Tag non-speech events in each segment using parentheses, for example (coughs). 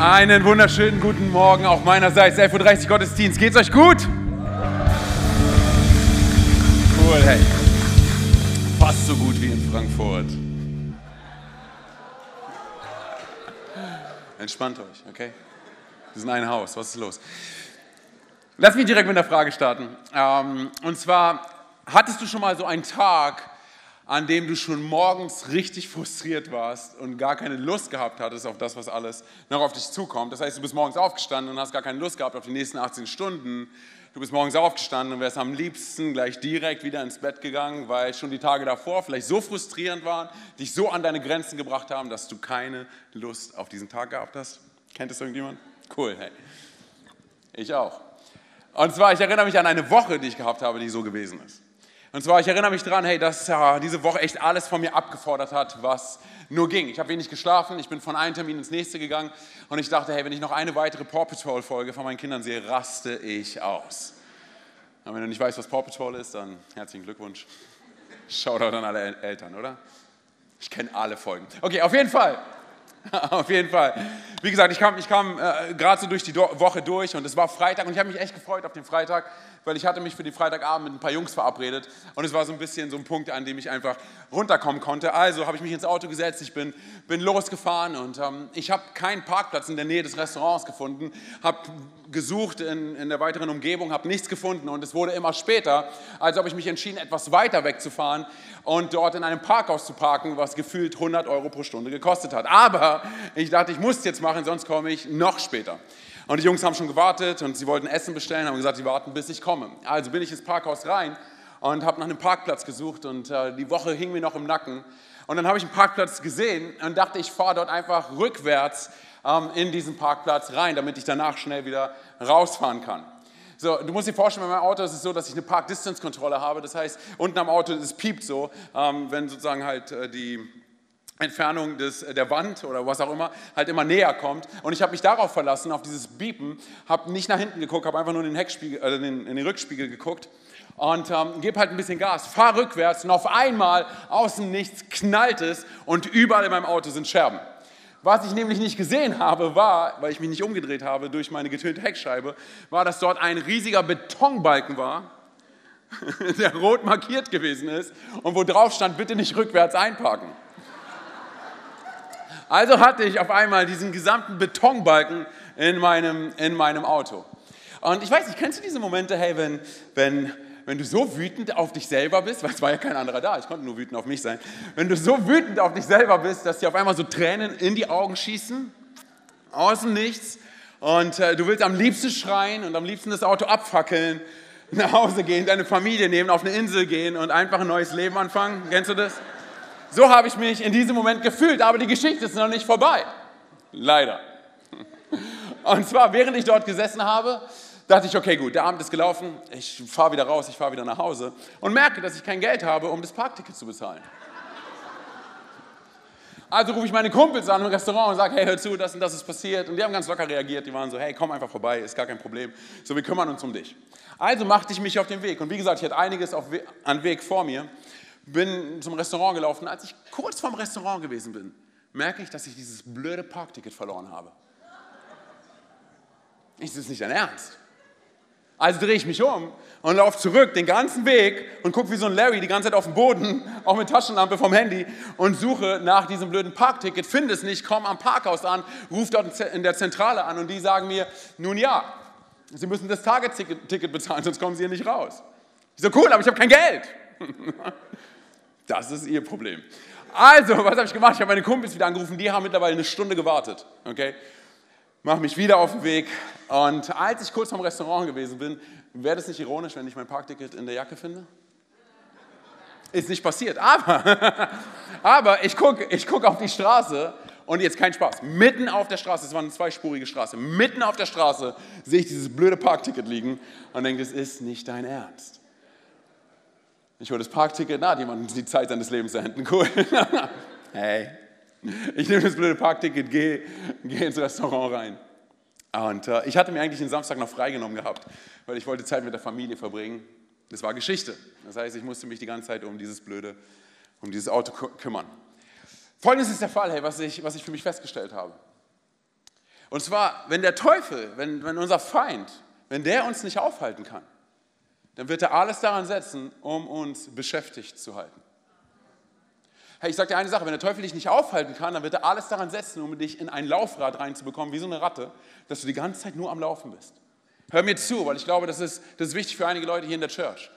Einen wunderschönen guten Morgen auch meinerseits. 11.30 Uhr Gottesdienst. Geht's euch gut? Cool, hey. Fast so gut wie in Frankfurt. Entspannt euch, okay? Wir sind ein Haus. Was ist los? Lass mich direkt mit einer Frage starten. Ähm, und zwar, hattest du schon mal so einen Tag, an dem du schon morgens richtig frustriert warst und gar keine Lust gehabt hattest auf das, was alles noch auf dich zukommt. Das heißt, du bist morgens aufgestanden und hast gar keine Lust gehabt auf die nächsten 18 Stunden. Du bist morgens aufgestanden und wärst am liebsten gleich direkt wieder ins Bett gegangen, weil schon die Tage davor vielleicht so frustrierend waren, dich so an deine Grenzen gebracht haben, dass du keine Lust auf diesen Tag gehabt hast. Kennt es irgendjemand? Cool, hey. Ich auch. Und zwar, ich erinnere mich an eine Woche, die ich gehabt habe, die so gewesen ist. Und zwar, ich erinnere mich daran, hey, dass äh, diese Woche echt alles von mir abgefordert hat, was nur ging. Ich habe wenig geschlafen, ich bin von einem Termin ins nächste gegangen und ich dachte, hey, wenn ich noch eine weitere Paw Patrol Folge von meinen Kindern sehe, raste ich aus. Und wenn du nicht weißt, was Paw Patrol ist, dann herzlichen Glückwunsch. Shoutout an alle Eltern, oder? Ich kenne alle Folgen. Okay, auf jeden Fall. (laughs) Auf jeden Fall. Wie gesagt, ich kam, ich kam äh, gerade so durch die Do Woche durch und es war Freitag und ich habe mich echt gefreut auf den Freitag, weil ich hatte mich für den Freitagabend mit ein paar Jungs verabredet und es war so ein bisschen so ein Punkt, an dem ich einfach runterkommen konnte. Also habe ich mich ins Auto gesetzt, ich bin, bin losgefahren und ähm, ich habe keinen Parkplatz in der Nähe des Restaurants gefunden, habe gesucht in, in der weiteren Umgebung, habe nichts gefunden und es wurde immer später, also habe ich mich entschieden, etwas weiter wegzufahren und dort in einem Parkhaus zu parken, was gefühlt 100 Euro pro Stunde gekostet hat. Aber ich dachte, ich muss es jetzt machen, sonst komme ich noch später. Und die Jungs haben schon gewartet und sie wollten Essen bestellen, haben gesagt, sie warten, bis ich komme. Also bin ich ins Parkhaus rein und habe nach einem Parkplatz gesucht und äh, die Woche hing mir noch im Nacken. Und dann habe ich einen Parkplatz gesehen und dachte, ich fahre dort einfach rückwärts ähm, in diesen Parkplatz rein, damit ich danach schnell wieder rausfahren kann. So, du musst dir vorstellen, bei meinem Auto ist es so, dass ich eine Park-Distance-Kontrolle habe. Das heißt, unten am Auto, es piept so, ähm, wenn sozusagen halt äh, die Entfernung des, äh, der Wand oder was auch immer halt immer näher kommt. Und ich habe mich darauf verlassen, auf dieses Biepen, habe nicht nach hinten geguckt, habe einfach nur in den, Heckspiegel, äh, in, in den Rückspiegel geguckt und ähm, gebe halt ein bisschen Gas, fahr rückwärts und auf einmal außen nichts knallt es und überall in meinem Auto sind Scherben. Was ich nämlich nicht gesehen habe, war, weil ich mich nicht umgedreht habe durch meine getönte Heckscheibe, war, dass dort ein riesiger Betonbalken war, (laughs) der rot markiert gewesen ist und wo drauf stand, bitte nicht rückwärts einparken. Also hatte ich auf einmal diesen gesamten Betonbalken in meinem, in meinem Auto. Und ich weiß nicht, kennst du diese Momente, hey, wenn, wenn, wenn du so wütend auf dich selber bist, weil es war ja kein anderer da, ich konnte nur wütend auf mich sein, wenn du so wütend auf dich selber bist, dass dir auf einmal so Tränen in die Augen schießen, aus dem Nichts, und äh, du willst am liebsten schreien und am liebsten das Auto abfackeln, nach Hause gehen, deine Familie nehmen, auf eine Insel gehen und einfach ein neues Leben anfangen. Kennst du das? So habe ich mich in diesem Moment gefühlt, aber die Geschichte ist noch nicht vorbei. Leider. (laughs) Und zwar, während ich dort gesessen habe, dachte ich, okay, gut, der Abend ist gelaufen, ich fahre wieder raus, ich fahre wieder nach Hause und merke, dass ich kein Geld habe, um das Parkticket zu bezahlen. Also rufe ich meine Kumpels an im Restaurant und sage, hey, hör zu, das und das ist passiert. Und die haben ganz locker reagiert, die waren so, hey, komm einfach vorbei, ist gar kein Problem. So, wir kümmern uns um dich. Also machte ich mich auf den Weg. Und wie gesagt, ich hatte einiges auf, an Weg vor mir bin zum Restaurant gelaufen. Als ich kurz vorm Restaurant gewesen bin, merke ich, dass ich dieses blöde Parkticket verloren habe. Ich, ist nicht dein Ernst. Also drehe ich mich um und laufe zurück den ganzen Weg und gucke wie so ein Larry die ganze Zeit auf dem Boden, (laughs) auch mit Taschenlampe vom Handy und suche nach diesem blöden Parkticket, finde es nicht, komme am Parkhaus an, rufe dort in der Zentrale an und die sagen mir, nun ja, Sie müssen das Target-Ticket bezahlen, sonst kommen Sie hier nicht raus. Ich so, cool, aber ich habe kein Geld. (laughs) Das ist ihr Problem. Also, was habe ich gemacht? Ich habe meine Kumpels wieder angerufen, die haben mittlerweile eine Stunde gewartet. Okay? Mache mich wieder auf den Weg. Und als ich kurz vom Restaurant gewesen bin, wäre das nicht ironisch, wenn ich mein Parkticket in der Jacke finde? Ist nicht passiert. Aber, (laughs) aber ich gucke ich guck auf die Straße und jetzt kein Spaß. Mitten auf der Straße, es war eine zweispurige Straße, mitten auf der Straße sehe ich dieses blöde Parkticket liegen und denke, das ist nicht dein Ernst. Ich hole das Parkticket, na, hat jemand die Zeit seines Lebens da hinten, cool. (laughs) hey, ich nehme das blöde Parkticket, gehe geh ins Restaurant rein. Und äh, ich hatte mir eigentlich den Samstag noch freigenommen gehabt, weil ich wollte Zeit mit der Familie verbringen. Das war Geschichte. Das heißt, ich musste mich die ganze Zeit um dieses blöde, um dieses Auto kümmern. Folgendes ist der Fall, hey, was ich, was ich für mich festgestellt habe. Und zwar, wenn der Teufel, wenn, wenn unser Feind, wenn der uns nicht aufhalten kann, dann wird er alles daran setzen, um uns beschäftigt zu halten. Hey, ich sage dir eine Sache, wenn der Teufel dich nicht aufhalten kann, dann wird er alles daran setzen, um dich in ein Laufrad reinzubekommen, wie so eine Ratte, dass du die ganze Zeit nur am Laufen bist. Hör mir zu, weil ich glaube, das ist, das ist wichtig für einige Leute hier in der Church.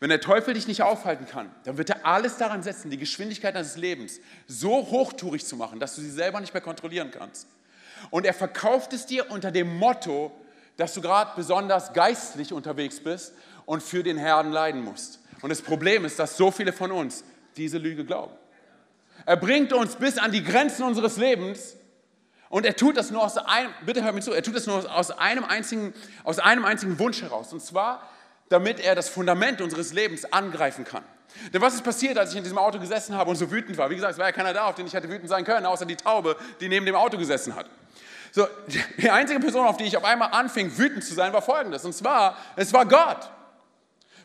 Wenn der Teufel dich nicht aufhalten kann, dann wird er alles daran setzen, die Geschwindigkeit deines Lebens so hochtourig zu machen, dass du sie selber nicht mehr kontrollieren kannst. Und er verkauft es dir unter dem Motto, dass du gerade besonders geistlich unterwegs bist und für den Herrn leiden musst. Und das Problem ist, dass so viele von uns diese Lüge glauben. Er bringt uns bis an die Grenzen unseres Lebens und er tut das nur aus einem, bitte hör mir zu, er tut das nur aus einem einzigen, aus einem einzigen Wunsch heraus. Und zwar, damit er das Fundament unseres Lebens angreifen kann. Denn was ist passiert, als ich in diesem Auto gesessen habe und so wütend war? Wie gesagt, es war ja keiner da, auf den ich hätte wütend sein können, außer die Taube, die neben dem Auto gesessen hat. So, (laughs) die einzige Person, auf die ich auf einmal anfing, wütend zu sein, war folgendes. Und zwar, es war Gott.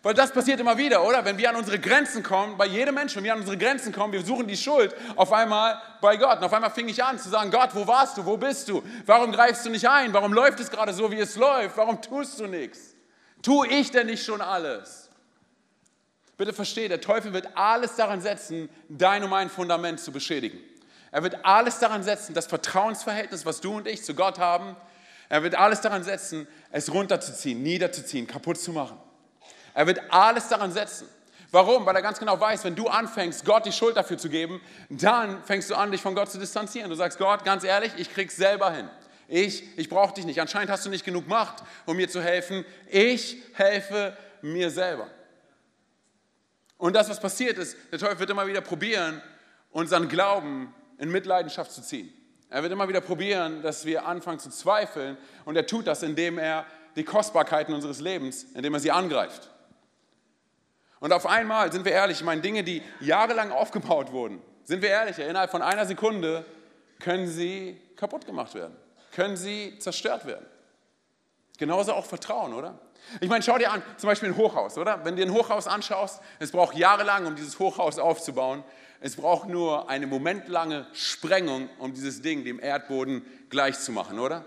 Weil das passiert immer wieder, oder? Wenn wir an unsere Grenzen kommen, bei jedem Menschen, wenn wir an unsere Grenzen kommen, wir suchen die Schuld auf einmal bei Gott. Und auf einmal fing ich an zu sagen, Gott, wo warst du? Wo bist du? Warum greifst du nicht ein? Warum läuft es gerade so, wie es läuft? Warum tust du nichts? Tue ich denn nicht schon alles? Bitte verstehe, der Teufel wird alles daran setzen, dein und mein Fundament zu beschädigen. Er wird alles daran setzen, das Vertrauensverhältnis, was du und ich zu Gott haben, er wird alles daran setzen, es runterzuziehen, niederzuziehen, kaputt zu machen. Er wird alles daran setzen. Warum? Weil er ganz genau weiß, wenn du anfängst, Gott die Schuld dafür zu geben, dann fängst du an, dich von Gott zu distanzieren. Du sagst, Gott, ganz ehrlich, ich krieg's selber hin. Ich, ich brauche dich nicht. Anscheinend hast du nicht genug Macht, um mir zu helfen. Ich helfe mir selber. Und das, was passiert ist, der Teufel wird immer wieder probieren, unseren Glauben in Mitleidenschaft zu ziehen. Er wird immer wieder probieren, dass wir anfangen zu zweifeln. Und er tut das, indem er die Kostbarkeiten unseres Lebens, indem er sie angreift. Und auf einmal, sind wir ehrlich, ich meine, Dinge, die jahrelang aufgebaut wurden, sind wir ehrlich, innerhalb von einer Sekunde können sie kaputt gemacht werden, können sie zerstört werden. Genauso auch Vertrauen, oder? Ich meine, schau dir an, zum Beispiel ein Hochhaus, oder? Wenn du dir ein Hochhaus anschaust, es braucht jahrelang, um dieses Hochhaus aufzubauen. Es braucht nur eine momentlange Sprengung, um dieses Ding dem Erdboden gleichzumachen, oder?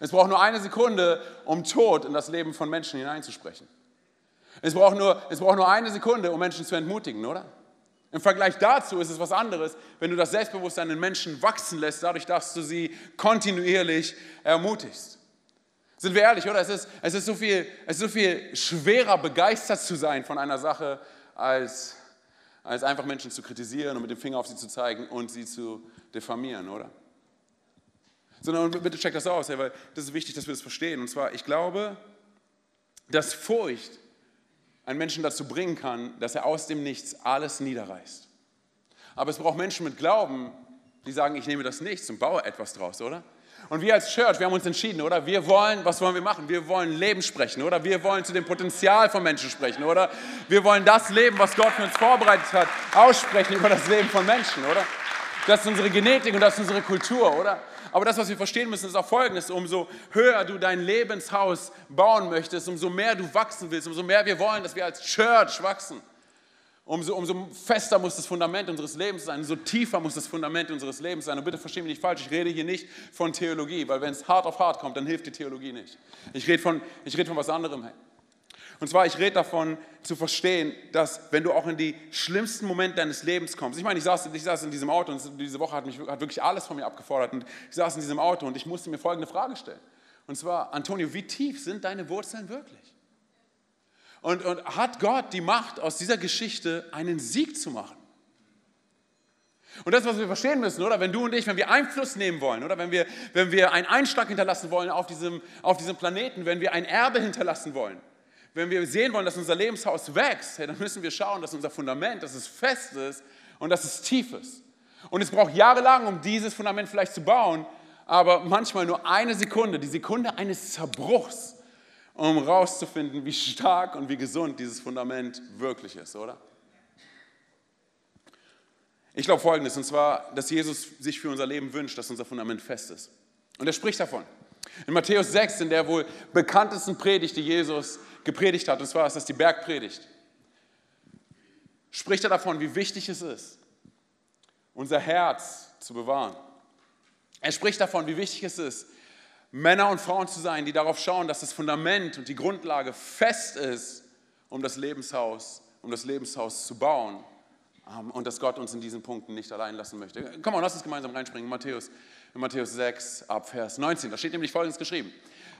Es braucht nur eine Sekunde, um Tod in das Leben von Menschen hineinzusprechen. Es braucht, nur, es braucht nur eine Sekunde, um Menschen zu entmutigen, oder? Im Vergleich dazu ist es was anderes, wenn du das Selbstbewusstsein in Menschen wachsen lässt, dadurch, dass du sie kontinuierlich ermutigst. Sind wir ehrlich, oder? Es ist, es ist, so, viel, es ist so viel schwerer, begeistert zu sein von einer Sache, als, als einfach Menschen zu kritisieren und mit dem Finger auf sie zu zeigen und sie zu diffamieren, oder? Sondern bitte check das aus, weil das ist wichtig, dass wir das verstehen. Und zwar, ich glaube, dass Furcht einen Menschen dazu bringen kann, dass er aus dem Nichts alles niederreißt. Aber es braucht Menschen mit Glauben, die sagen, ich nehme das Nichts und baue etwas draus, oder? Und wir als Church, wir haben uns entschieden, oder? Wir wollen, was wollen wir machen? Wir wollen Leben sprechen, oder? Wir wollen zu dem Potenzial von Menschen sprechen, oder? Wir wollen das Leben, was Gott für uns vorbereitet hat, aussprechen über das Leben von Menschen, oder? Das ist unsere Genetik und das ist unsere Kultur, oder? Aber das, was wir verstehen müssen, ist auch folgendes. Umso höher du dein Lebenshaus bauen möchtest, umso mehr du wachsen willst, umso mehr wir wollen, dass wir als Church wachsen, umso, umso fester muss das Fundament unseres Lebens sein, umso tiefer muss das Fundament unseres Lebens sein. Und bitte versteh mich nicht falsch, ich rede hier nicht von Theologie, weil wenn es hart auf hart kommt, dann hilft die Theologie nicht. Ich rede von, ich rede von was anderem. Und zwar, ich rede davon zu verstehen, dass wenn du auch in die schlimmsten Momente deines Lebens kommst, ich meine, ich saß, ich saß in diesem Auto und diese Woche hat mich hat wirklich alles von mir abgefordert und ich saß in diesem Auto und ich musste mir folgende Frage stellen. Und zwar, Antonio, wie tief sind deine Wurzeln wirklich? Und, und hat Gott die Macht, aus dieser Geschichte einen Sieg zu machen? Und das, was wir verstehen müssen, oder? Wenn du und ich, wenn wir Einfluss nehmen wollen, oder? Wenn wir, wenn wir einen Einschlag hinterlassen wollen auf diesem, auf diesem Planeten, wenn wir ein Erbe hinterlassen wollen, wenn wir sehen wollen, dass unser Lebenshaus wächst, dann müssen wir schauen, dass unser Fundament, dass es fest ist und dass es tief ist. Und es braucht jahrelang, um dieses Fundament vielleicht zu bauen, aber manchmal nur eine Sekunde, die Sekunde eines Zerbruchs, um herauszufinden, wie stark und wie gesund dieses Fundament wirklich ist, oder? Ich glaube Folgendes, und zwar, dass Jesus sich für unser Leben wünscht, dass unser Fundament fest ist. Und er spricht davon. In Matthäus 6, in der wohl bekanntesten Predigt, die Jesus gepredigt hat, und zwar ist das die Bergpredigt, spricht er davon, wie wichtig es ist, unser Herz zu bewahren. Er spricht davon, wie wichtig es ist, Männer und Frauen zu sein, die darauf schauen, dass das Fundament und die Grundlage fest ist, um das Lebenshaus, um das Lebenshaus zu bauen. Ähm, und dass Gott uns in diesen Punkten nicht allein lassen möchte. Komm mal, lass uns gemeinsam reinspringen. Matthäus, in Matthäus 6, ab Vers 19. Da steht nämlich Folgendes geschrieben.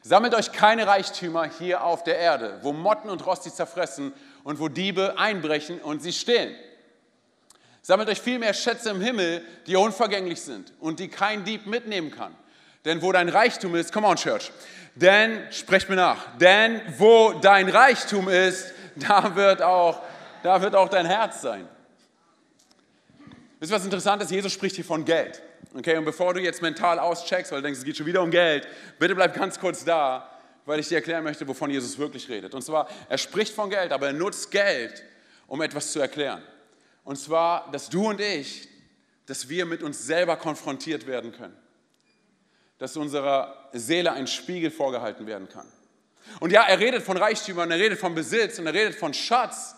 Sammelt euch keine Reichtümer hier auf der Erde, wo Motten und Rost sie zerfressen und wo Diebe einbrechen und sie stehlen. Sammelt euch vielmehr Schätze im Himmel, die unvergänglich sind und die kein Dieb mitnehmen kann. Denn wo dein Reichtum ist, come on Church, denn, sprecht mir nach, denn wo dein Reichtum ist, da wird auch, da wird auch dein Herz sein. Wisst ihr, was interessant ist? Jesus spricht hier von Geld. Okay, und bevor du jetzt mental auscheckst, weil du denkst, es geht schon wieder um Geld, bitte bleib ganz kurz da, weil ich dir erklären möchte, wovon Jesus wirklich redet. Und zwar, er spricht von Geld, aber er nutzt Geld, um etwas zu erklären. Und zwar, dass du und ich, dass wir mit uns selber konfrontiert werden können. Dass unserer Seele ein Spiegel vorgehalten werden kann. Und ja, er redet von Reichtümern, er redet von Besitz und er redet von Schatz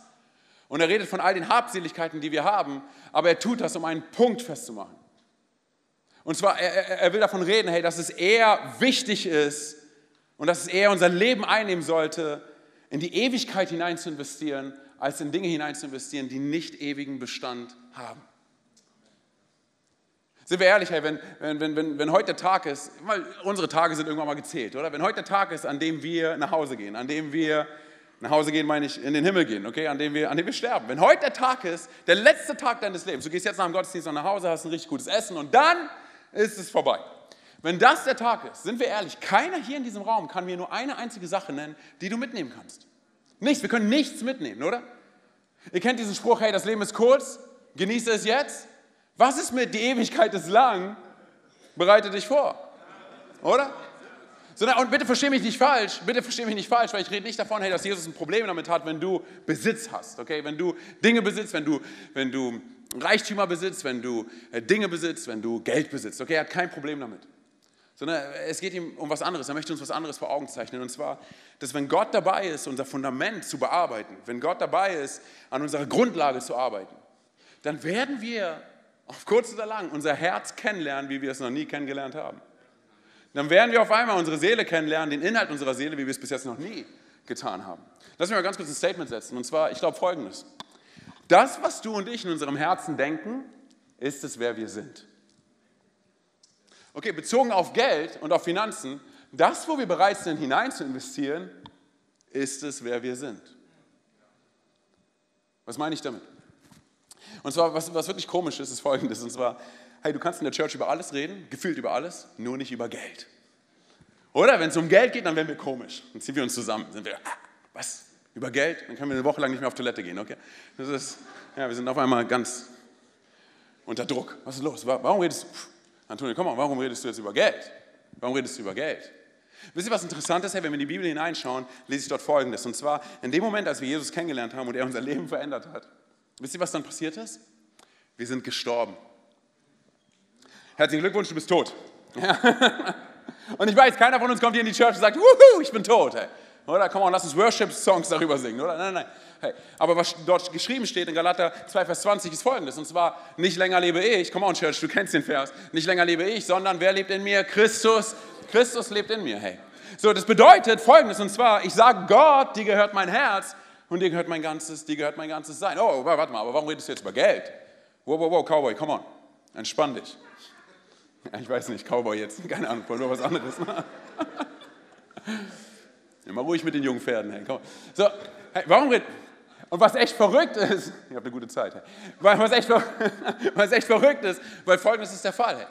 und er redet von all den Habseligkeiten, die wir haben, aber er tut das, um einen Punkt festzumachen. Und zwar, er, er will davon reden, hey, dass es eher wichtig ist und dass es eher unser Leben einnehmen sollte, in die Ewigkeit hinein zu investieren, als in Dinge hinein zu investieren, die nicht ewigen Bestand haben. Sind wir ehrlich, hey, wenn, wenn, wenn, wenn heute der Tag ist, weil unsere Tage sind irgendwann mal gezählt, oder? Wenn heute der Tag ist, an dem wir nach Hause gehen, an dem wir nach Hause gehen, meine ich, in den Himmel gehen, okay, an dem, wir, an dem wir sterben. Wenn heute der Tag ist, der letzte Tag deines Lebens, du gehst jetzt nach dem Gottesdienst nach Hause, hast ein richtig gutes Essen und dann ist es vorbei. Wenn das der Tag ist, sind wir ehrlich, keiner hier in diesem Raum kann mir nur eine einzige Sache nennen, die du mitnehmen kannst. Nichts, wir können nichts mitnehmen, oder? Ihr kennt diesen Spruch, hey, das Leben ist kurz, genieße es jetzt. Was ist mit die Ewigkeit ist lang? Bereite dich vor, oder? und bitte verstehe mich nicht falsch, bitte verstehe mich nicht falsch, weil ich rede nicht davon, hey, dass Jesus ein Problem damit hat, wenn du Besitz hast, okay? Wenn du Dinge besitzt, wenn du, wenn du Reichtümer besitzt, wenn du äh, Dinge besitzt, wenn du Geld besitzt. Okay, er hat kein Problem damit. Sondern es geht ihm um was anderes. Er möchte uns was anderes vor Augen zeichnen. Und zwar, dass wenn Gott dabei ist, unser Fundament zu bearbeiten, wenn Gott dabei ist, an unserer Grundlage zu arbeiten, dann werden wir auf kurz oder lang unser Herz kennenlernen, wie wir es noch nie kennengelernt haben. Dann werden wir auf einmal unsere Seele kennenlernen, den Inhalt unserer Seele, wie wir es bis jetzt noch nie getan haben. Lass mich mal ganz kurz ein Statement setzen. Und zwar, ich glaube folgendes. Das, was du und ich in unserem Herzen denken, ist es, wer wir sind. Okay, bezogen auf Geld und auf Finanzen, das, wo wir bereit sind, hinein zu investieren, ist es, wer wir sind. Was meine ich damit? Und zwar, was, was wirklich komisch ist, ist folgendes. Und zwar, hey, du kannst in der Church über alles reden, gefühlt über alles, nur nicht über Geld. Oder wenn es um Geld geht, dann werden wir komisch. Dann ziehen wir uns zusammen. Sind wir, ah, was? Über Geld, dann können wir eine Woche lang nicht mehr auf Toilette gehen, okay? Das ist, ja, wir sind auf einmal ganz unter Druck. Was ist los? Warum redest du, Pff, Antonio, komm mal, warum redest du jetzt über Geld? Warum redest du über Geld? Wisst ihr, was interessant ist? Hey, wenn wir in die Bibel hineinschauen, lese ich dort Folgendes. Und zwar, in dem Moment, als wir Jesus kennengelernt haben und er unser Leben verändert hat, wisst ihr, was dann passiert ist? Wir sind gestorben. Herzlichen Glückwunsch, du bist tot. (laughs) Ja. Und ich weiß, keiner von uns kommt hier in die Church und sagt, Wuhu, ich bin tot. Hey. Oder? Komm on, lass uns Worship-Songs darüber singen, oder? Nein, nein, hey. Aber was dort geschrieben steht in Galater 2, Vers 20 ist folgendes. Und zwar, nicht länger lebe ich, komm on, Church, du kennst den Vers. Nicht länger lebe ich, sondern wer lebt in mir? Christus. Christus lebt in mir, hey. So, das bedeutet folgendes. Und zwar, ich sage Gott, dir gehört mein Herz und dir gehört mein ganzes, dir gehört mein ganzes Sein. Oh, warte mal, aber warum redest du jetzt über Geld? Wow, wow, wow, Cowboy, komm on. Entspann dich. (laughs) Ich weiß nicht, Cowboy jetzt, keine Ahnung, nur was anderes. (laughs) Immer ruhig mit den jungen Pferden. Hey. So, hey, warum redet. Und was echt verrückt ist, (laughs) ihr habt eine gute Zeit, was, echt, (laughs) was echt verrückt ist, weil folgendes ist der Fall.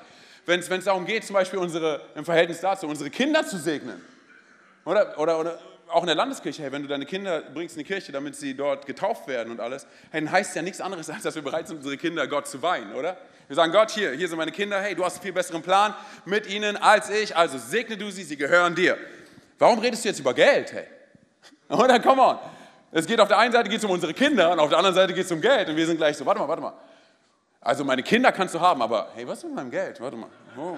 Wenn es darum geht, zum Beispiel unsere, im Verhältnis dazu, unsere Kinder zu segnen, oder, oder, oder auch in der Landeskirche, hey, wenn du deine Kinder bringst in die Kirche, damit sie dort getauft werden und alles, hey, dann heißt es ja nichts anderes, (laughs) als dass wir bereit sind, unsere Kinder Gott zu weihen, oder? Wir sagen, Gott, hier, hier sind meine Kinder, hey, du hast einen viel besseren Plan mit ihnen als ich, also segne du sie, sie gehören dir. Warum redest du jetzt über Geld? Hey? (laughs) Oder come on. Es geht auf der einen Seite geht es um unsere Kinder und auf der anderen Seite geht es um Geld und wir sind gleich so, warte mal, warte mal. Also meine Kinder kannst du haben, aber hey, was ist mit meinem Geld? Warte mal. Oh.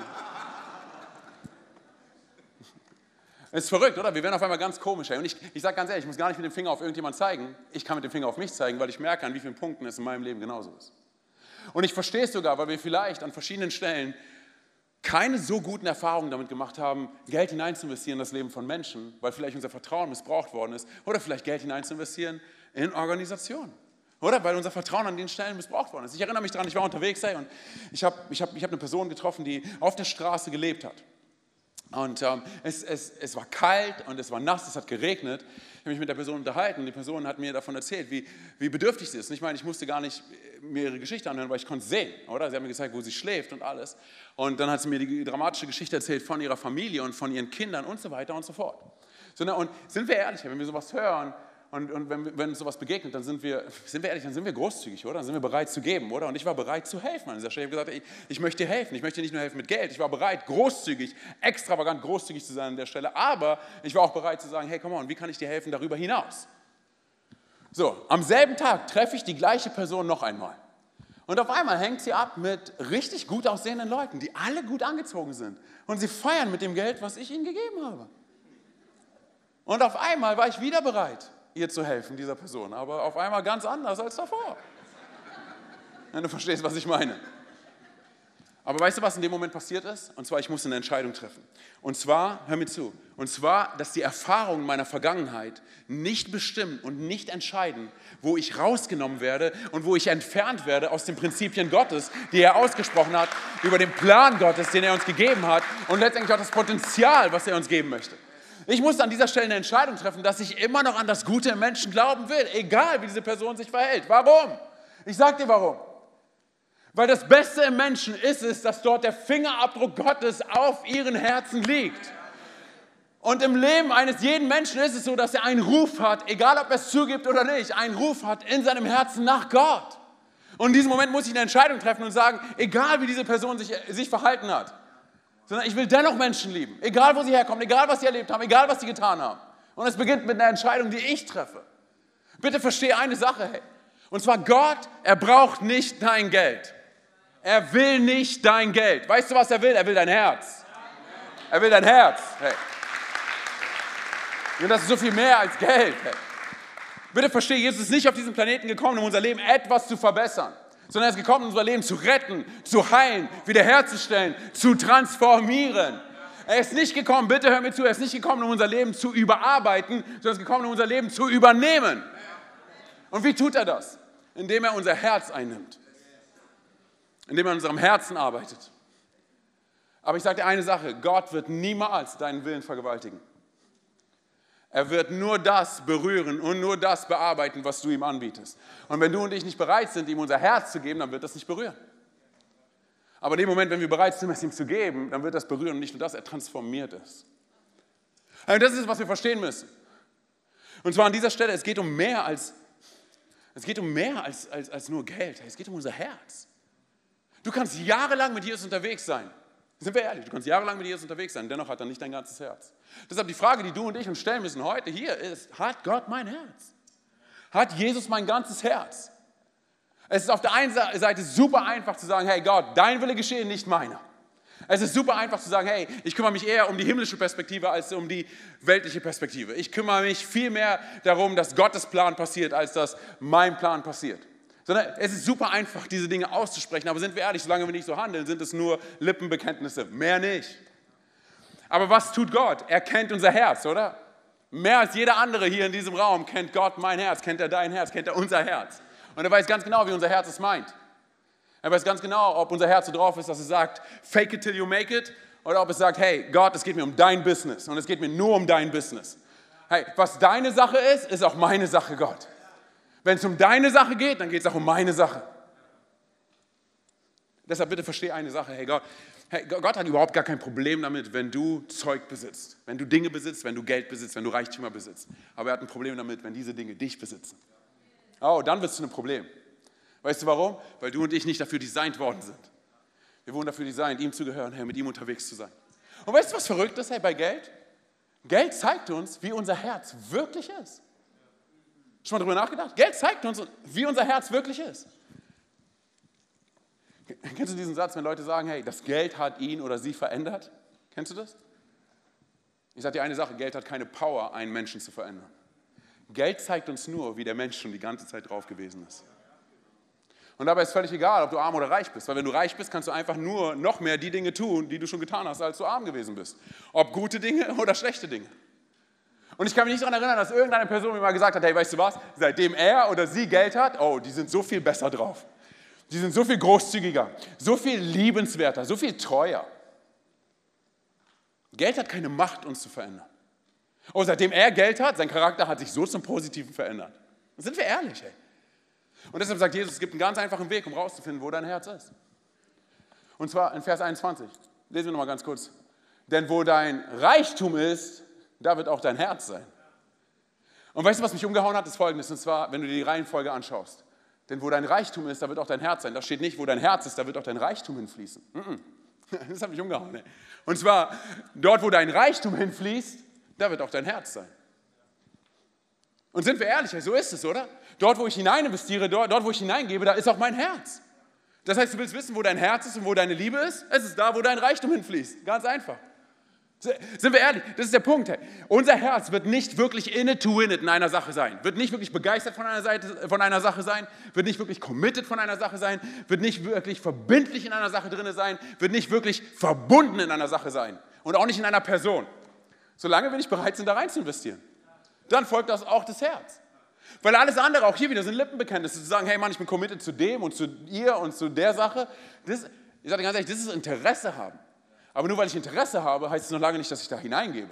Ist verrückt, oder? Wir werden auf einmal ganz komisch. Hey. Und ich, ich sage ganz ehrlich, ich muss gar nicht mit dem Finger auf irgendjemand zeigen. Ich kann mit dem Finger auf mich zeigen, weil ich merke, an wie vielen Punkten es in meinem Leben genauso ist. Und ich verstehe es sogar, weil wir vielleicht an verschiedenen Stellen keine so guten Erfahrungen damit gemacht haben, Geld hineinzuinvestieren in das Leben von Menschen, weil vielleicht unser Vertrauen missbraucht worden ist, oder vielleicht Geld hineinzuinvestieren in Organisationen. Oder weil unser Vertrauen an den Stellen missbraucht worden ist. Ich erinnere mich daran, ich war unterwegs ey, und ich habe ich hab, ich hab eine Person getroffen, die auf der Straße gelebt hat. Und ähm, es, es, es war kalt und es war nass, es hat geregnet. Ich habe mich mit der Person unterhalten und die Person hat mir davon erzählt, wie, wie bedürftig sie ist. Und ich meine, ich musste gar nicht mir ihre Geschichte anhören, weil ich konnte sehen, oder? Sie hat mir gezeigt, wo sie schläft und alles. Und dann hat sie mir die dramatische Geschichte erzählt von ihrer Familie und von ihren Kindern und so weiter und so fort. So, und sind wir ehrlich, wenn wir sowas hören, und, und wenn, wenn uns sowas begegnet, dann sind wir, sind wir ehrlich, dann sind wir großzügig, oder? Dann sind wir bereit zu geben, oder? Und ich war bereit zu helfen an dieser Stelle. Ich habe gesagt, ich, ich möchte dir helfen. Ich möchte dir nicht nur helfen mit Geld. Ich war bereit, großzügig, extravagant großzügig zu sein an der Stelle. Aber ich war auch bereit zu sagen, hey, komm on, wie kann ich dir helfen darüber hinaus? So, am selben Tag treffe ich die gleiche Person noch einmal. Und auf einmal hängt sie ab mit richtig gut aussehenden Leuten, die alle gut angezogen sind. Und sie feiern mit dem Geld, was ich ihnen gegeben habe. Und auf einmal war ich wieder bereit, ihr zu helfen, dieser Person. Aber auf einmal ganz anders als davor. Wenn du verstehst, was ich meine. Aber weißt du, was in dem Moment passiert ist? Und zwar, ich musste eine Entscheidung treffen. Und zwar, hör mir zu, und zwar, dass die Erfahrungen meiner Vergangenheit nicht bestimmen und nicht entscheiden, wo ich rausgenommen werde und wo ich entfernt werde aus den Prinzipien Gottes, die er ausgesprochen hat, über den Plan Gottes, den er uns gegeben hat und letztendlich auch das Potenzial, was er uns geben möchte. Ich muss an dieser Stelle eine Entscheidung treffen, dass ich immer noch an das Gute im Menschen glauben will, egal wie diese Person sich verhält. Warum? Ich sage dir warum. Weil das Beste im Menschen ist es, dass dort der Fingerabdruck Gottes auf ihren Herzen liegt. Und im Leben eines jeden Menschen ist es so, dass er einen Ruf hat, egal ob er es zugibt oder nicht, einen Ruf hat in seinem Herzen nach Gott. Und in diesem Moment muss ich eine Entscheidung treffen und sagen, egal wie diese Person sich, sich verhalten hat, sondern ich will dennoch Menschen lieben, egal wo sie herkommen, egal was sie erlebt haben, egal was sie getan haben. Und es beginnt mit einer Entscheidung, die ich treffe. Bitte verstehe eine Sache, hey. Und zwar Gott, er braucht nicht dein Geld. Er will nicht dein Geld. Weißt du, was er will? Er will dein Herz. Er will dein Herz. Hey. Und das ist so viel mehr als Geld. Hey. Bitte verstehe, Jesus ist nicht auf diesen Planeten gekommen, um unser Leben etwas zu verbessern sondern er ist gekommen, unser Leben zu retten, zu heilen, wiederherzustellen, zu transformieren. Er ist nicht gekommen, bitte hör mir zu, er ist nicht gekommen, um unser Leben zu überarbeiten, sondern er ist gekommen, um unser Leben zu übernehmen. Und wie tut er das? Indem er unser Herz einnimmt. Indem er an unserem Herzen arbeitet. Aber ich sage dir eine Sache, Gott wird niemals deinen Willen vergewaltigen. Er wird nur das berühren und nur das bearbeiten, was du ihm anbietest. Und wenn du und ich nicht bereit sind, ihm unser Herz zu geben, dann wird das nicht berühren. Aber in dem Moment, wenn wir bereit sind, es ihm zu geben, dann wird das berühren und nicht nur das, er transformiert es. Und das ist, was wir verstehen müssen. Und zwar an dieser Stelle, es geht um mehr als, es geht um mehr als, als, als nur Geld. Es geht um unser Herz. Du kannst jahrelang mit Jesus unterwegs sein. Sind wir ehrlich, du kannst jahrelang mit Jesus unterwegs sein, dennoch hat er nicht dein ganzes Herz. Deshalb die Frage, die du und ich uns stellen müssen heute hier ist, hat Gott mein Herz? Hat Jesus mein ganzes Herz? Es ist auf der einen Seite super einfach zu sagen, hey Gott, dein Wille geschehe, nicht meiner. Es ist super einfach zu sagen, hey, ich kümmere mich eher um die himmlische Perspektive als um die weltliche Perspektive. Ich kümmere mich viel mehr darum, dass Gottes Plan passiert, als dass mein Plan passiert. Sondern es ist super einfach, diese Dinge auszusprechen. Aber sind wir ehrlich, solange wir nicht so handeln, sind es nur Lippenbekenntnisse. Mehr nicht. Aber was tut Gott? Er kennt unser Herz, oder? Mehr als jeder andere hier in diesem Raum kennt Gott mein Herz, kennt er dein Herz, kennt er unser Herz. Und er weiß ganz genau, wie unser Herz es meint. Er weiß ganz genau, ob unser Herz so drauf ist, dass es sagt, fake it till you make it, oder ob es sagt, hey, Gott, es geht mir um dein Business und es geht mir nur um dein Business. Hey, was deine Sache ist, ist auch meine Sache, Gott. Wenn es um deine Sache geht, dann geht es auch um meine Sache. Deshalb bitte verstehe eine Sache, hey Gott, hey Gott hat überhaupt gar kein Problem damit, wenn du Zeug besitzt, wenn du Dinge besitzt, wenn du Geld besitzt, wenn du Reichtümer besitzt. Aber er hat ein Problem damit, wenn diese Dinge dich besitzen. Oh, dann wird es zu einem Problem. Weißt du warum? Weil du und ich nicht dafür designt worden sind. Wir wurden dafür designt, ihm zu gehören, hey, mit ihm unterwegs zu sein. Und weißt du, was verrückt ist hey, bei Geld? Geld zeigt uns, wie unser Herz wirklich ist. Schon mal darüber nachgedacht? Geld zeigt uns, wie unser Herz wirklich ist. Kennst du diesen Satz, wenn Leute sagen, hey, das Geld hat ihn oder sie verändert? Kennst du das? Ich sage dir eine Sache, Geld hat keine Power, einen Menschen zu verändern. Geld zeigt uns nur, wie der Mensch schon die ganze Zeit drauf gewesen ist. Und dabei ist völlig egal, ob du arm oder reich bist, weil wenn du reich bist, kannst du einfach nur noch mehr die Dinge tun, die du schon getan hast, als du arm gewesen bist. Ob gute Dinge (laughs) oder schlechte Dinge. Und ich kann mich nicht daran erinnern, dass irgendeine Person mir mal gesagt hat, hey, weißt du was, seitdem er oder sie Geld hat, oh, die sind so viel besser drauf. Die sind so viel großzügiger, so viel liebenswerter, so viel treuer. Geld hat keine Macht, uns zu verändern. Oh, seitdem er Geld hat, sein Charakter hat sich so zum Positiven verändert. sind wir ehrlich, ey. Und deshalb sagt Jesus, es gibt einen ganz einfachen Weg, um herauszufinden, wo dein Herz ist. Und zwar in Vers 21. Lesen wir nochmal ganz kurz. Denn wo dein Reichtum ist, da wird auch dein Herz sein. Und weißt du, was mich umgehauen hat, ist folgendes, und zwar, wenn du dir die Reihenfolge anschaust. Denn wo dein Reichtum ist, da wird auch dein Herz sein. Da steht nicht, wo dein Herz ist, da wird auch dein Reichtum hinfließen. (laughs) Das hat mich umgehauen. Und zwar, dort, wo dein Reichtum hinfließt, da wird auch dein Herz sein. Und sind wir ehrlich, so ist es, oder? Dort, wo ich hinein investiere, dort, dort, wo ich hineingebe, da ist auch mein Herz. Das heißt, du willst wissen, wo dein Herz ist und wo deine Liebe ist? Es ist da, wo dein Reichtum hinfließt. Ganz einfach. Sind wir ehrlich? Das ist der Punkt. Unser Herz wird nicht wirklich in it to win it in einer Sache sein, wird nicht wirklich begeistert von einer, Seite, von einer Sache sein, wird nicht wirklich committed von einer Sache sein, wird nicht wirklich verbindlich in einer Sache drin sein, wird nicht wirklich verbunden in einer Sache sein und auch nicht in einer Person. Solange wir nicht bereit sind, da rein zu investieren. Dann folgt das auch das Herz. Weil alles andere, auch hier wieder, sind Lippenbekenntnisse, zu sagen, hey Mann, ich bin committed zu dem und zu ihr und zu der Sache. Das, ich sage ganz ehrlich, das ist Interesse haben. Aber nur weil ich Interesse habe, heißt es noch lange nicht, dass ich da hineingebe.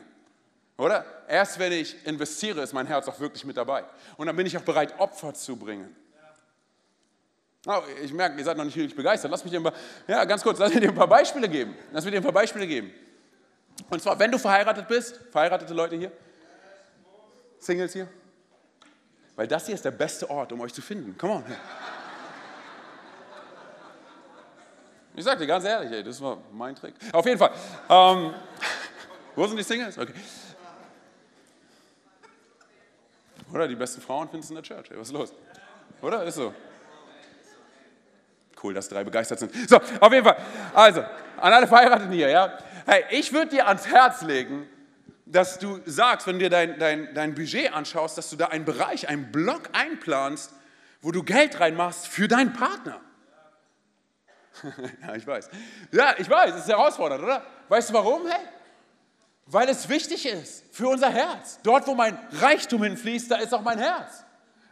Oder? Erst wenn ich investiere, ist mein Herz auch wirklich mit dabei. Und dann bin ich auch bereit, Opfer zu bringen. Oh, ich merke, ihr seid noch nicht wirklich begeistert. Lass mich dir ein paar, ja, ganz kurz, lass mich dir ein paar Beispiele geben. Lass mich dir ein paar Beispiele geben. Und zwar, wenn du verheiratet bist, verheiratete Leute hier, Singles hier, weil das hier ist der beste Ort, um euch zu finden. Come on. Ich sag dir ganz ehrlich, ey, das war mein Trick. Auf jeden Fall. Ähm, wo sind die Singles? Okay. Oder die besten Frauen findest du in der Church. Ey, was ist los? Oder? Ist so. Cool, dass drei begeistert sind. So, auf jeden Fall. Also, an alle Verheirateten hier, ja. Hey, ich würde dir ans Herz legen, dass du sagst, wenn du dir dein, dein, dein Budget anschaust, dass du da einen Bereich, einen Block einplanst, wo du Geld reinmachst für deinen Partner. (laughs) ja, ich weiß. Ja, ich weiß, es ist herausfordernd, oder? Weißt du warum? Hey, weil es wichtig ist für unser Herz. Dort, wo mein Reichtum hinfließt, da ist auch mein Herz.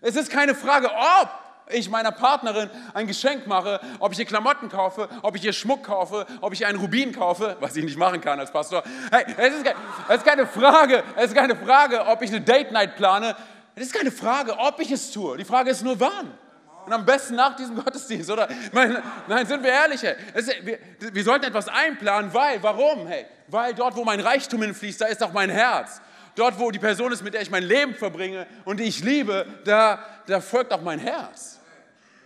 Es ist keine Frage, ob ich meiner Partnerin ein Geschenk mache, ob ich ihr Klamotten kaufe, ob ich ihr Schmuck kaufe, ob ich einen Rubin kaufe, was ich nicht machen kann als Pastor. Hey, es ist, es ist keine Frage, es ist keine Frage, ob ich eine Date Night plane. Es ist keine Frage, ob ich es tue. Die Frage ist nur wann. Und am besten nach diesem (laughs) Gottesdienst, oder? Nein, sind wir ehrlich, hey. wir, wir sollten etwas einplanen, weil, warum, hey? Weil dort, wo mein Reichtum hinfließt, da ist auch mein Herz. Dort, wo die Person ist, mit der ich mein Leben verbringe und die ich liebe, da, da folgt auch mein Herz.